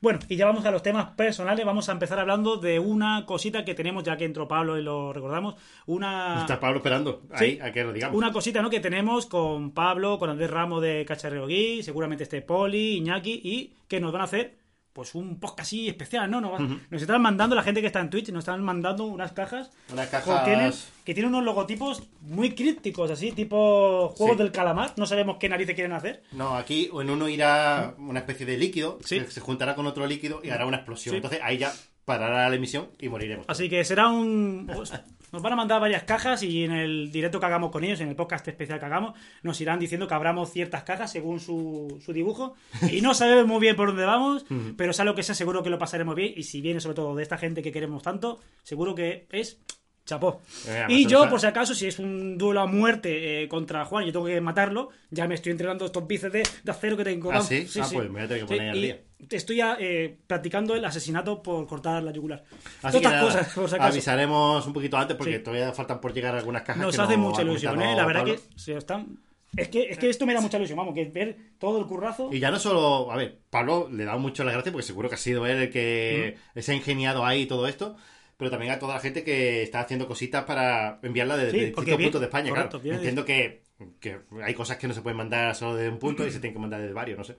Bueno, y ya vamos a los temas personales. Vamos a empezar hablando de una cosita que tenemos, ya que entró Pablo y lo recordamos. Una. Está Pablo esperando ahí a que lo digamos. Una cosita, ¿no? Que tenemos con Pablo, con Andrés Ramos de Cacharreo Gui, seguramente este Poli, Iñaki, y que nos van a hacer, pues, un podcast así especial, ¿no? Nos, están mandando, la gente que está en Twitch, nos están mandando unas cajas. Unas que cajas. tienen, que tienen unos logotipos muy crípticos, así, tipo juegos Sí. del calamar. No sabemos qué narices quieren hacer. No, aquí en uno irá una especie de líquido, Sí. que se juntará con otro líquido y hará una explosión. Sí. Entonces ahí ya parará la emisión y moriremos. Así que será un. pues, Nos van a mandar varias cajas y en el directo que hagamos con ellos, en el podcast especial que hagamos, nos irán diciendo que abramos ciertas cajas según su, su dibujo. Y no sabemos muy bien por dónde vamos, pero sea lo que sea, seguro que lo pasaremos bien. Y si viene sobre todo de esta gente que queremos tanto, seguro que es chapó. Eh, y yo, por si acaso, si es un duelo a muerte eh, contra Juan y yo tengo que matarlo, ya me estoy entrenando estos bíceps de, de acero que tengo. ¿Ah, vamos. sí? Ah, pues me voy a tener que poner al y día. Estoy ya, eh, practicando el asesinato por cortar la yugular. Así que Todas nada, cosas, por si acaso. avisaremos un poquito antes porque Sí. todavía faltan por llegar algunas cajas. Nos que hace no mucha ha ilusión, ¿eh? La verdad Pablo. que se están... Es que, es que esto me da mucha ilusión, vamos, que ver todo el currazo... Y ya no solo, a ver, Pablo le da mucho las gracias porque seguro que ha sido él el que Mm. se ha ingeniado ahí todo esto, pero también a toda la gente que está haciendo cositas para enviarla de, Sí, distintos puntos de España, correcto, claro. Entiendo que, que hay cosas que no se pueden mandar solo de un punto y se tienen que mandar de varios, no sé.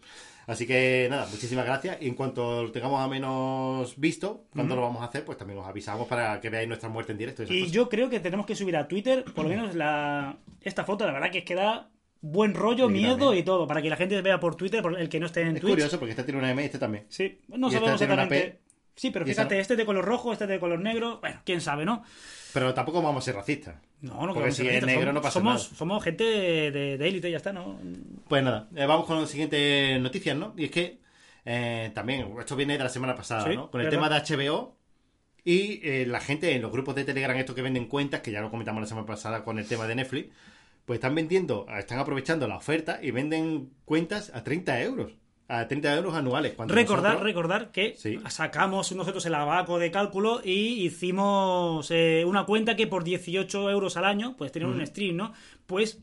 Así que nada, muchísimas gracias y en cuanto lo tengamos a menos visto, cuando lo vamos a hacer, pues también os avisamos para que veáis nuestra muerte en directo. y esas Y cosas. yo creo que tenemos que subir a Twitter, por lo menos la esta foto, la verdad que es que da buen rollo, Sí, miedo también. y todo, para que la gente vea por Twitter, por el que no esté en Es Twitch. curioso porque este tiene una M y este también. Sí, no Y esta sabemos tiene una exactamente... P. Sí, pero fíjate, no. este de color rojo, este de color negro, bueno, quién sabe, ¿no? Pero tampoco vamos a ser racistas. No, no Porque si es negro somos- no pasa somos, nada. Somos gente de, élite, ya está, ¿no? Pues nada, eh, vamos con las siguientes noticias, ¿no? Y es que eh, también, esto viene de la semana pasada, Sí, ¿no? Con el tema de HBO y eh, la gente en los grupos de Telegram, estos que venden cuentas, que ya lo comentamos la semana pasada con el tema de Netflix, pues están vendiendo, están aprovechando la oferta y venden cuentas a 30 euros. A 30 euros anuales. Recordar, nosotros- recordar que Sí. sacamos nosotros el abaco de cálculo y hicimos eh, una cuenta que por 18 euros al año, pues tener un stream, ¿no? Pues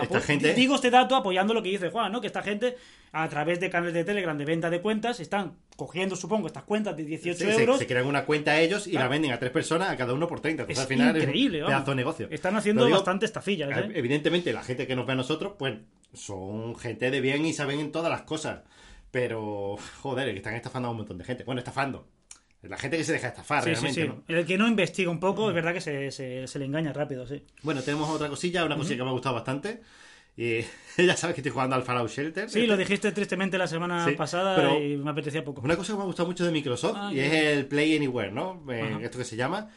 Esta gente- digo este dato apoyando lo que dice Juan, ¿no? Que esta gente, a través de canales de Telegram de venta de cuentas, están cogiendo, supongo, estas cuentas de 18 se, se- euros. se crean una cuenta a ellos y Claro. la venden a tres personas, a cada uno por 30. Entonces, es al final increíble, es un pedazo de negocio. Están haciendo digo- bastante estafillas, ¿eh? Evidentemente, la gente que nos ve a nosotros, pues son gente de bien y saben en todas las cosas. Pero, joder, que están estafando a un montón de gente. Bueno, estafando. La gente que se deja estafar Sí, realmente, sí. ¿no? El que no investiga un poco, es verdad que se, se- se le engaña rápido, sí. Bueno, tenemos otra cosilla, una cosilla que me ha gustado bastante. Y *laughs* ya sabes que estoy jugando al Fallout Shelter. Sí, lo dijiste tristemente la semana Sí, pasada pero- y me apetecía poco. Una cosa que me ha gustado mucho de Microsoft Ah, y es el Play Anywhere, ¿no? Eh, esto que se llama.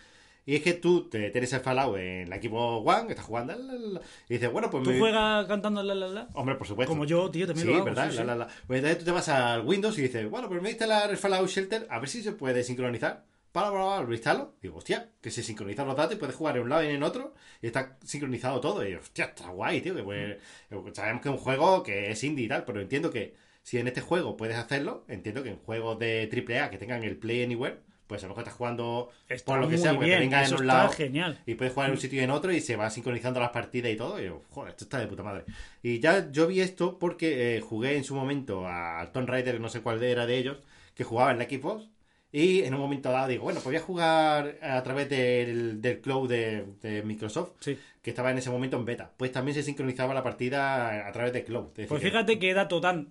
Y es que tú te tienes el Fallout en la equipo One, que estás jugando, la, la, la, y dices, bueno, pues ¿Tú me- juegas cantando la la la? Hombre, por supuesto. Como yo, tío, también sí, lo hago. ¿verdad? sí, La, sí. la, la. Pues entonces tú te vas al Windows y dices, bueno, pues me instalar el Fallout Shelter, a ver si se puede sincronizar. Para, para, para, lo instalo. Digo, hostia, que se sincronizan los datos y puedes jugar en un lado y en otro y está sincronizado todo. Y hostia, está guay, tío. Que pues, sabemos que es un juego que es indie y tal, pero entiendo que si en este juego puedes hacerlo, entiendo que en juegos de AAA que tengan el Play Anywhere, pues a lo mejor estás jugando Está por lo que sea, porque bien, te venga en un lado genial. y puedes jugar en un sitio y en otro y se van sincronizando las partidas y todo. Y yo, joder, esto está de puta madre. Y ya yo vi esto porque eh, jugué en su momento a Tomb Raider, no sé cuál era de ellos, que jugaba en la Xbox. Y en un momento dado digo, bueno, pues voy a jugar a través del, del cloud de, de Microsoft, Sí. que estaba en ese momento en beta. Pues también se sincronizaba la partida a través de cloud. Pues que- fíjate qué dato tan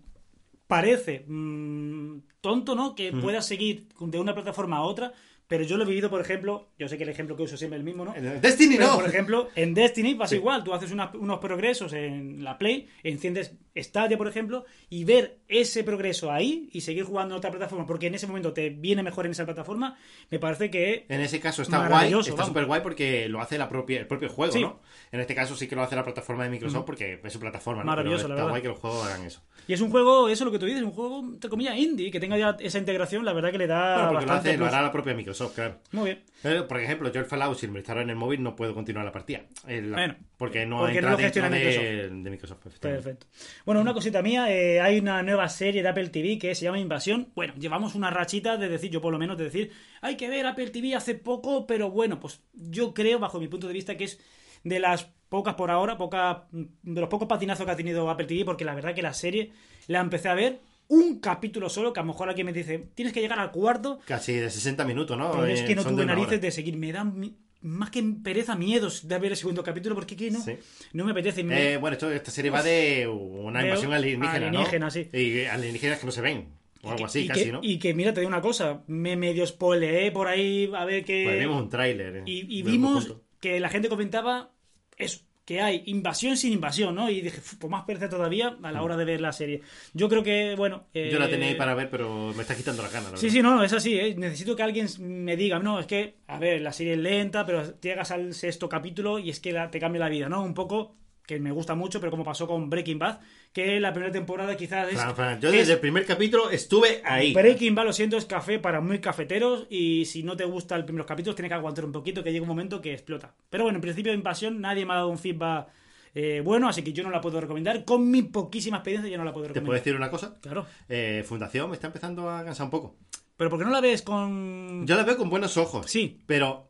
parece mm, tonto, ¿no? Que puedas seguir de una plataforma a otra, pero yo lo he vivido, por ejemplo, yo sé que el ejemplo que uso siempre es el mismo, ¿no? En Destiny Pero, no. por ejemplo, en Destiny pasa Sí. igual. Tú haces unas- unos progresos en la Play, enciendes Stadia, por ejemplo, y ver ese progreso ahí y seguir jugando en otra plataforma, porque en ese momento te viene mejor en esa plataforma, me parece que En ese caso está guay, está súper guay porque lo hace la propia, el propio juego, Sí. ¿no? En este caso sí que lo hace la plataforma de Microsoft porque es su plataforma, ¿no? Maravilloso, Pero la está verdad. guay que los juegos hagan eso. Y es un juego, eso es lo que tú dices, un juego, entre comillas, indie, que tenga ya esa integración, la verdad que le da Bueno, porque lo, hace, lo hará la propia Microsoft, claro. Muy bien. Pero, por ejemplo, yo el Fallout, si me lo instalo en el móvil, no puedo continuar la partida. El- Bueno, porque no porque entra no lo dentro de Microsoft. de Microsoft. efectivamente. Perfecto. Bueno, una cosita mía, eh, hay una nueva serie de Apple TV que se llama Invasión. Bueno, llevamos una rachita de decir, yo por lo menos de decir, hay que ver Apple TV hace poco, pero bueno, pues yo creo, bajo mi punto de vista, que es de las pocas por ahora, poca, de los pocos patinazos que ha tenido Apple TV, porque la verdad que la serie la empecé a ver un capítulo solo, que a lo mejor aquí me dice, tienes que llegar al cuarto, Casi de 60 minutos, ¿no? pero es Eh, que no son tuve de narices hora. de seguir, me dan mi- más que pereza, miedos de ver el segundo capítulo, porque aquí no, Sí. no me apetece. me- Eh, bueno, esto, esta serie va de una De invasión alienígena, alienígena, ¿no? sí. Y alienígenas que no se ven. O algo así, y casi, que, ¿no? Y que, mira, te digo una cosa, me medio spoileé por ahí a ver qué... Pues vimos un tráiler. eh, y, y vimos que la gente comentaba eso, que hay invasión sin invasión, ¿no? Y dije, "Fu, pues más pereza todavía a la hora de ver la serie. Yo creo que, bueno... Mm. Yo la eh, tenía ahí para ver, pero me está quitando la gana, la Sí, verdad. sí, no, es así, ¿eh? Necesito que alguien me diga, no, es que, a ver, la serie es lenta, pero llegas al sexto capítulo y es que la- te cambia la vida, ¿no? Un poco, que me gusta mucho, pero como pasó con Breaking Bad, que la primera temporada quizás es... Fran, Fran, yo es- desde el primer capítulo estuve ahí. Breaking Bad, lo siento, es café para muy cafeteros y si no te gusta el primeros capítulos tienes que aguantar un poquito que llega un momento que explota. Pero bueno, en principio de Invasión nadie me ha dado un feedback eh, bueno, así que yo no la puedo recomendar. Con mi poquísima experiencia yo no la puedo ¿Te recomendar. puedo decir una cosa? Claro. Eh, Fundación me está empezando a cansar un poco. Pero ¿por qué no la ves con...? Yo la veo con buenos ojos. Sí, Pero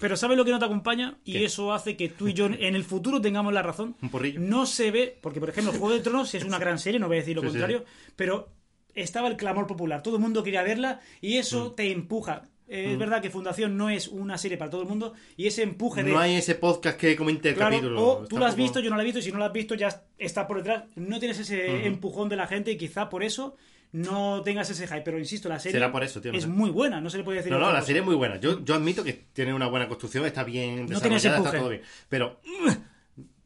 pero ¿sabes lo que no te acompaña? Y ¿Qué? eso hace que tú y yo en el futuro tengamos la razón. un porrillo. No se ve, porque por ejemplo, Juego de Tronos es una gran serie, no voy a decir lo Sí, sí, contrario, pero estaba el clamor popular, todo el mundo quería verla y eso Mm. te empuja. Eh, Es verdad que Fundación no es una serie para todo el mundo y ese empuje de... No hay ese podcast que comente el Claro, capítulo. o tú lo has poco- visto, yo no lo he visto, y si no lo has visto ya está por detrás. No tienes ese empujón de la gente y quizá por eso no tengas ese hype. Pero insisto, la serie Será por eso, tío, no es sé. muy buena, no se le puede decir No, no, la cosa. serie es muy buena. Yo, yo admito que tiene una buena construcción, está bien No tiene ese desarrollada, está todo bien. Pero,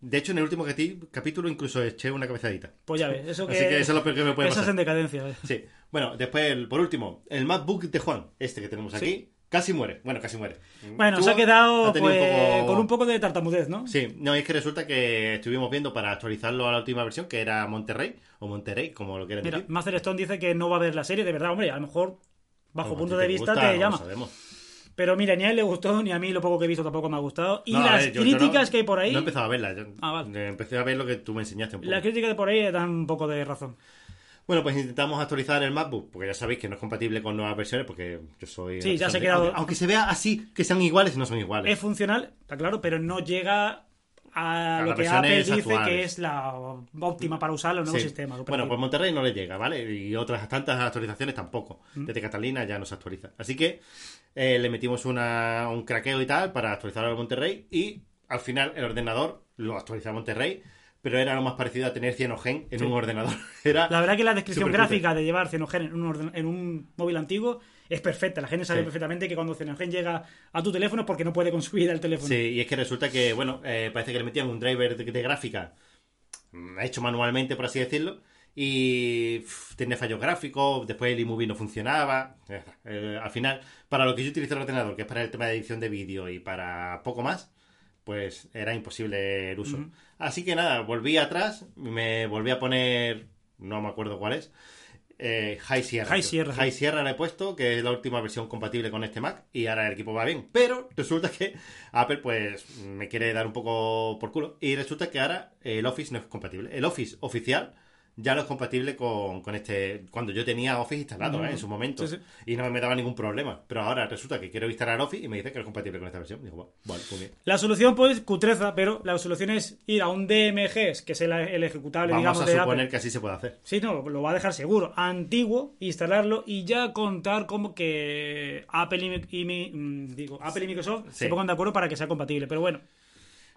de hecho, en el último capítulo incluso eché una cabezadita. Pues ya ves, eso que... Así que eso es lo peor que me puede Eso es pasar. en decadencia. Sí. Bueno, después, el- por último, el MacBook de Juan, este que tenemos aquí, casi muere. Bueno, casi muere. Bueno, Tú se ha quedado un pues, poco- con un poco de tartamudez, ¿no? Sí, no, es que resulta que estuvimos viendo para actualizarlo a la última versión, que era Monterrey, o Monterrey, como lo quieran Mira, decir. Master Stone dice que no va a ver la serie, de verdad, hombre, a lo mejor bajo Como punto de vista gusta, te llama. sabemos. Pero mira, ni a él le gustó, ni a mí lo poco que he visto tampoco me ha gustado. Y No, las ver, yo- yo críticas no- que hay por ahí, No he empezado a verla. yo- Ah, vale. Empecé a ver lo que tú me enseñaste un poco. las críticas de por ahí dan un poco de razón. Bueno, pues intentamos actualizar el MacBook, porque ya sabéis que no es compatible con nuevas versiones, porque yo soy... Sí, ya se ha quedado- Aunque, aunque se vea así, que sean iguales, no son iguales. Es funcional, está claro, pero no llega a, A lo que Apple dice actuales. que es la óptima para usar los nuevos Sí. sistemas. Bueno, pues Monterrey no le llega, ¿vale? Y otras tantas actualizaciones tampoco. Mm. Desde Catalina ya no se actualiza. Así que eh, le metimos una, un craqueo y tal para actualizarlo a Monterrey y al final el ordenador lo actualiza a Monterrey, pero era lo más parecido a tener Cyanogen en Sí. un ordenador. *laughs* Era La verdad que la descripción gráfica de llevar Cyanogen en un, orden- en un móvil antiguo es perfecta. La gente sabe Sí. perfectamente que cuando Cyanogen llega a tu teléfono es porque no puede consumir el teléfono. Sí, y es que resulta que, bueno, eh, parece que le metían un driver de, de gráfica mm, hecho manualmente, por así decirlo. Y pff, tiene fallos gráficos, después el iMovie no funcionaba. Eh, al final, para lo que yo utilizo el ordenador, que es para el tema de edición de vídeo y para poco más, pues era imposible el uso. Así que nada, volví atrás, me volví a poner, no me acuerdo cuál es, eh, High Sierra. High Sierra. High Sierra le he puesto, que es la última versión compatible con este Mac, y ahora el equipo va bien. Pero resulta que Apple, pues, me quiere dar un poco por culo, y resulta que ahora el Office no es compatible. El Office oficial ya no es compatible con, con este. Cuando yo tenía Office instalado. ¿eh? en su momento, Sí, sí. y no me daba ningún problema. Pero ahora resulta que quiero instalar Office y me dice que no es compatible con esta versión. Digo, bueno, vale, pues bien. La solución, pues, cutreza, pero la solución es ir a un DMG, que es el, el ejecutable, Vamos digamos, a de suponer que así se puede hacer. Sí, no, lo va a dejar seguro. Antiguo, instalarlo y ya contar como que Apple y, y mm, digo, Apple y Microsoft Sí. se pongan de acuerdo para que sea compatible. Pero bueno,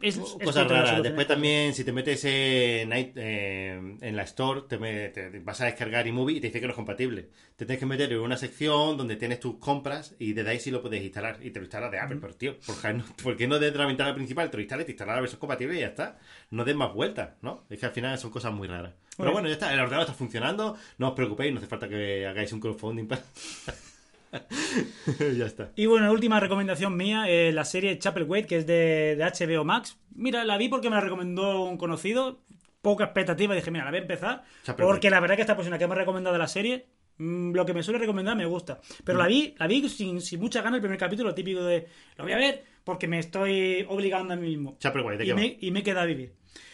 es, raras. solucionar Después cosas. también, si te metes en, eh, en la Store, te, me- te vas a descargar iMovie y te dice que no es compatible. Te tienes que meter en una sección donde tienes tus compras y desde ahí sí lo puedes instalar. Y te lo instalas de Apple. Pero tío, ¿por qué no, *laughs* por qué no desde la ventana principal te lo instalas, te instalas la versión compatible y ya está? No des más vueltas, ¿no? Es que al final son cosas muy raras. Pero bueno, ya está. El ordenador está funcionando. No os preocupéis, no hace falta que hagáis un crowdfunding para... *laughs* *laughs* ya está. Y bueno, la última recomendación mía, eh, la serie Chapel Wait, que es de, de HBO Max. Mira, la vi porque me la recomendó un conocido. Poca expectativa, dije, mira, la voy a empezar. Chapel porque la verdad que esta persona que me ha recomendado la serie, mm, lo que me suele recomendar me gusta. Pero la vi, la vi sin, sin mucha ganas el primer capítulo, típico de, lo voy a ver porque me estoy obligando a mí mismo. Chapel Wait, ¿de y, qué va? me, y me queda a vivir.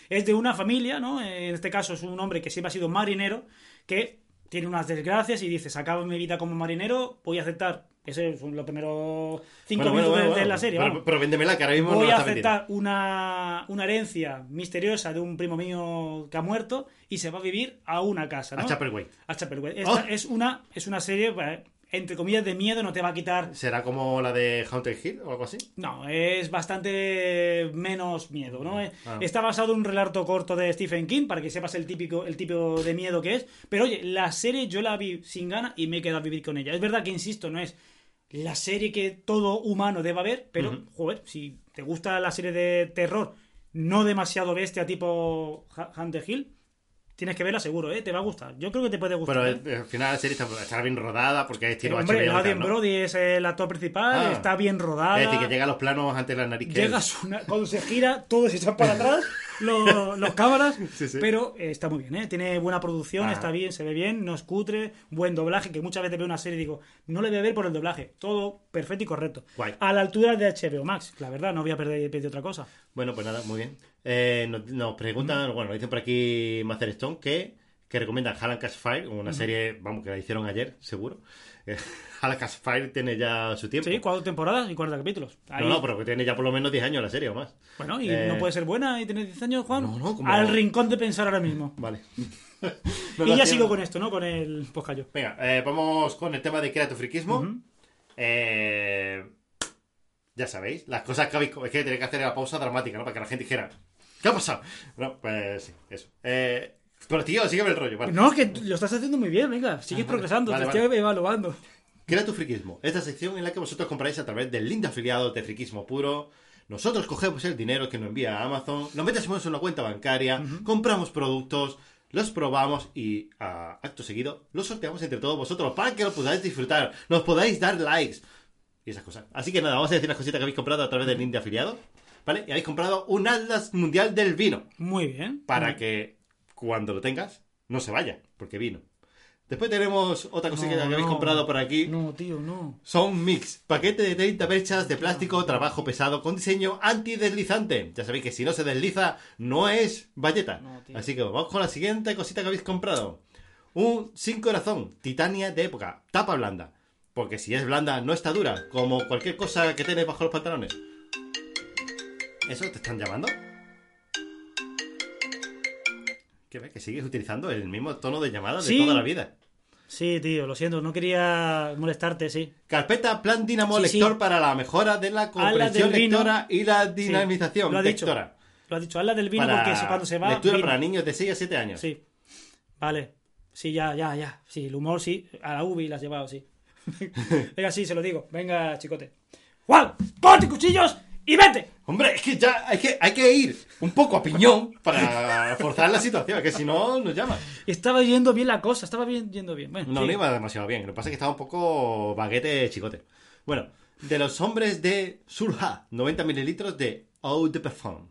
Es de una familia, ¿no? En este caso es un hombre que siempre ha sido marinero, que tiene unas desgracias y dice, se acaba mi vida como marinero, voy a aceptar. Ese es los primeros cinco Bueno, bueno, minutos de- bueno, de, bueno. la serie. Pero, pero véndemela, que ahora mismo no Voy la a aceptar una, una herencia misteriosa de un primo mío que ha muerto y se va a vivir a una casa, ¿no? A Chapel Wait. A Chapelway. Esta Oh. es, una, es una serie, eh, entre comillas, de miedo, no te va a quitar ¿Será como la de Haunted Hill o algo así? no, es bastante menos miedo, ¿no? Ah. Está basado en un relato corto de Stephen King, para que sepas el típico, el tipo de miedo que es. Pero oye, la serie yo la vi sin gana y me he quedado a vivir con ella. Es verdad que, insisto, no es la serie que todo humano deba ver, pero, Ujú. joder, si te gusta la serie de terror no demasiado bestia tipo Ha- Hunter Hill, tienes que verla seguro, ¿eh? Te va a gustar. Yo creo que te puede gustar. Pero ¿eh? eh, al final la serie está, está bien rodada porque es estilo hombre, HBO Adrien ¿no? Brody es el actor principal, Ah. está bien rodada. Es decir, que llega a los planos antes de la nariz. Llegas una, cuando se gira, todo se echa para atrás, *laughs* los, los cámaras, Sí, sí. pero eh, está muy bien, ¿eh? tiene buena producción, Ah. está bien, se ve bien, no es cutre, buen doblaje, que muchas veces veo una serie y digo, no le voy a ver por el doblaje, todo perfecto y correcto. Guay. A la altura de HBO Max, la verdad, no voy a perder pedir otra cosa. Bueno, pues nada, muy bien. Eh, nos, nos preguntan, bueno, dicen por aquí Master Stone que, que recomiendan Hallan Cash Fire, una serie, vamos, que la hicieron ayer, seguro. Eh, *laughs* Hallan Cash Fire tiene ya su tiempo. Sí, cuatro temporadas y 40 capítulos. Ahí- No, no, pero que tiene ya por lo menos 10 años la serie o más. Bueno, y Eh, no puede ser buena y tener 10 años, Juan. No, no, como- Al rincón de pensar ahora mismo. *laughs* Vale. *laughs* y ya sigo con esto, ¿no? Con el poscayo. Venga, eh, vamos con el tema de creatofriquismo. Eh, ya sabéis, las cosas que habéis... Es que tenía que hacer la pausa dramática, ¿no? Para que la gente dijera, ¿qué ha pasado? No, pues sí, eso. Eh, pero tío, sígueme el rollo, vale. No, que lo estás haciendo muy bien, venga, sigues Ah, progresando, Vale, te vale. estoy evaluando. Crea tu friquismo. Esta sección en la que vosotros compráis a través del link de afiliado de Friquismo Puro. Nosotros cogemos el dinero que nos envía Amazon, lo metemos en una cuenta bancaria, compramos productos, los probamos y a acto seguido los sorteamos entre todos vosotros para que lo podáis disfrutar, nos podáis dar likes y esas cosas. Así que nada, vamos a decir las cositas que habéis comprado a través del link de afiliado. ¿Vale? Y habéis comprado un Atlas Mundial del Vino Muy bien. para que cuando lo tengas no se vaya, porque vino. Después tenemos otra cosita No, que habéis no. comprado por aquí. No, tío, no. Son Mix, paquete de 30 perchas de plástico, trabajo pesado con diseño antideslizante. Ya sabéis que si no se desliza, no es valleta. No. Así que vamos con la siguiente cosita que habéis comprado. Un sin corazón, titania de época, tapa blanda. Porque si es blanda, no está dura, como cualquier cosa que tienes bajo los pantalones. ¿Eso te están llamando? ¿Qué ves? Que sigues utilizando el mismo tono de llamada de toda la vida. Sí, tío, lo siento, no quería molestarte, sí. Carpeta Plan Dinamo Sí, Lector sí. para la mejora de la comprensión lectora y la dinamización Sí, lo ha dicho. lectora. Lo has dicho, habla del vino Para porque cuando se va. lectura vino. para niños de 6 a 7 años. Sí. Vale. Sí, ya, ya, ya. Sí, el humor sí. A la UBI la has llevado, sí. *laughs* Venga, sí, se lo digo. Venga, chicote. ¡Juan! ¡Coge cuchillos y vete! Hombre, es que ya hay que, hay que ir un poco a piñón para forzar la situación, que si no nos llaman. Estaba yendo bien la cosa, estaba bien, yendo bien. Bueno, No, sí. no iba demasiado bien. Lo que pasa es que estaba un poco baguete chicote. Bueno, de los hombres de Surha, 90 mililitros de Eau de Parfum.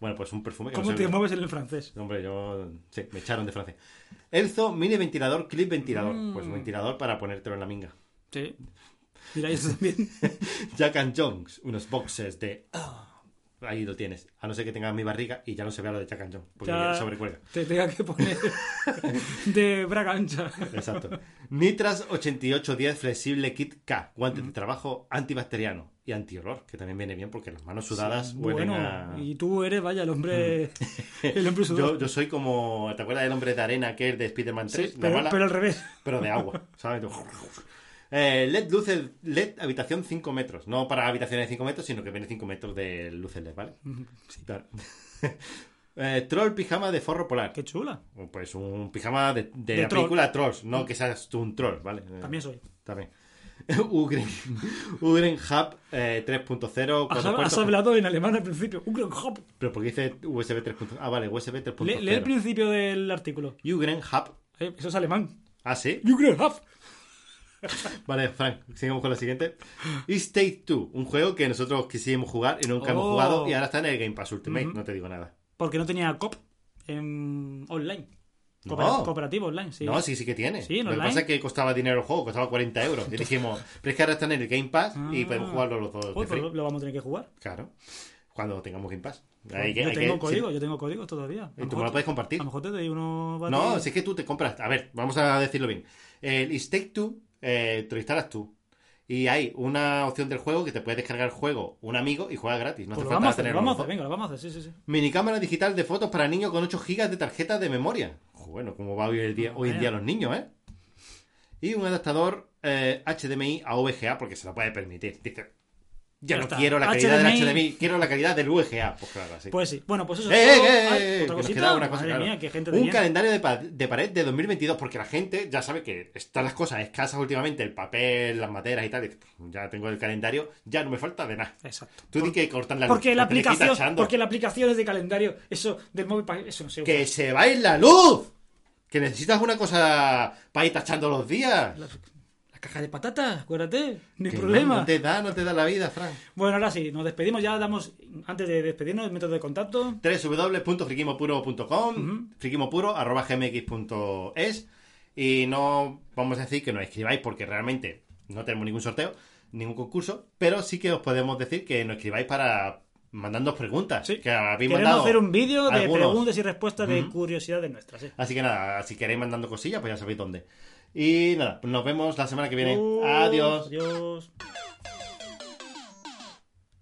Bueno, pues un perfume que ¿Cómo te mueves en el francés? Hombre, yo... Sí, me echaron de Francia. Elzo mini ventilador, clip ventilador. Mm. Pues un ventilador para ponértelo en la minga. Sí. Mira, eso también. *laughs* Jack and Jones, unos boxes de... Ahí lo tienes. A no ser que tenga mi barriga y ya no se vea lo de Jack and Jones. Porque Ya sobrecuelga. Te tenga que poner *laughs* de braga ancha. Exacto. Nitras 8810 flexible kit K. Guante Mm. de trabajo antibacteriano y antiolor, que también viene bien porque las manos sudadas huelen Bueno, a... y tú eres, vaya, el hombre. El hombre *laughs* sudor. Yo, yo soy como... ¿Te acuerdas del hombre de arena que es de Spider-Man 3? Sí, pero, mala, pero al revés. pero de agua, ¿sabes? Eh, LED luces LED habitación 5 metros. No para habitaciones de 5 metros, sino que viene 5 metros de luces LED, ¿vale? *laughs* Claro. *laughs* Eh, troll pijama de forro polar. Qué chula. Pues un pijama de, de De la troll. película Trolls, no que seas tú un troll, ¿vale? Eh, También soy. También. *laughs* Ugren, Ugren Hub eh, 3.0. cuatro Has, has hablado en alemán al principio. Un gran hop. Pero porque dice USB 3.0. Ah, vale, USB 3.0. Lee, lee el principio del artículo. Ugren Hub. Eh, Eso es alemán. Ah, sí. Un gran hop. *laughs* Vale, Frank, sigamos con la siguiente. Is Take 2, un juego que nosotros quisimos jugar y nunca hemos jugado y ahora está en el Game Pass Ultimate, no te digo nada. Porque no tenía cop en online. No. Cooperativo online, sí. No, sí, sí que tiene. Sí, Lo que pasa es que costaba dinero el juego, costaba 40 euros. Y dijimos, *laughs* pero es que ahora está en el Game Pass y Ah. podemos jugarlo los dos. pues lo, vamos a tener que jugar. Claro, cuando tengamos Game Pass. Hay que- yo que- tengo código, yo tengo código todavía. ¿Y lo tú me lo puedes compartir? A lo mejor te doy uno. No, si es que tú te compras. A ver, vamos a decirlo bien. El Is Take Two eh, te lo instalas tú. Y hay una opción del juego que te puede descargar el juego un amigo y juega gratis. No Pues hace lo vamos a falta tenerlo vamos a hacer, venga, lo vamos a hacer, sí, sí, sí. Minicámara digital de fotos para niños con 8 GB de tarjeta de memoria. Bueno, como va hoy, el día, hoy en día los niños, ¿eh? Y un adaptador eh, HDMI a VGA porque se lo puede permitir. Dice, yo Ya no está. quiero la calidad HDMI. del HDMI, quiero la calidad del VGA. Pues claro, así. Pues sí. Bueno, pues eso ¡Eh, es eh, todo. eh, Ay, eh, ¿Otra que nos cosita? queda una cosa, Madre claro. mía, qué gente de Un calendario de, pa- de pared de 2022, porque la gente ya sabe que están las cosas escasas últimamente, el papel, las materas y tal. y dice, "Pues ya tengo el calendario, ya no me falta de nada. Exacto. Tú di que cortar la luz. Porque la te tienes aplicación, porque la aplicación es de calendario, eso del móvil, pa- eso no usa. ¡Que se va en la luz! Que necesitas una cosa para ir tachando los días. Caja de patatas, acuérdate, no hay problema. No, no te da, no te da la vida, Fran. Bueno, ahora sí, nos despedimos ya, damos, antes de despedirnos, el método de contacto. www.friquimopuro.com friquimopuro.gmx.es y no vamos a decir que nos escribáis porque realmente no tenemos ningún sorteo, ningún concurso, pero sí que os podemos decir que nos escribáis para mandando preguntas. Sí. Que habéis Queremos mandado hacer un vídeo de algunos. preguntas y respuestas de Ujú. curiosidades nuestras. Así que nada, si queréis mandando cosillas, pues ya sabéis dónde. Y nada, nos vemos la semana que viene. Adiós. Adiós. Adiós.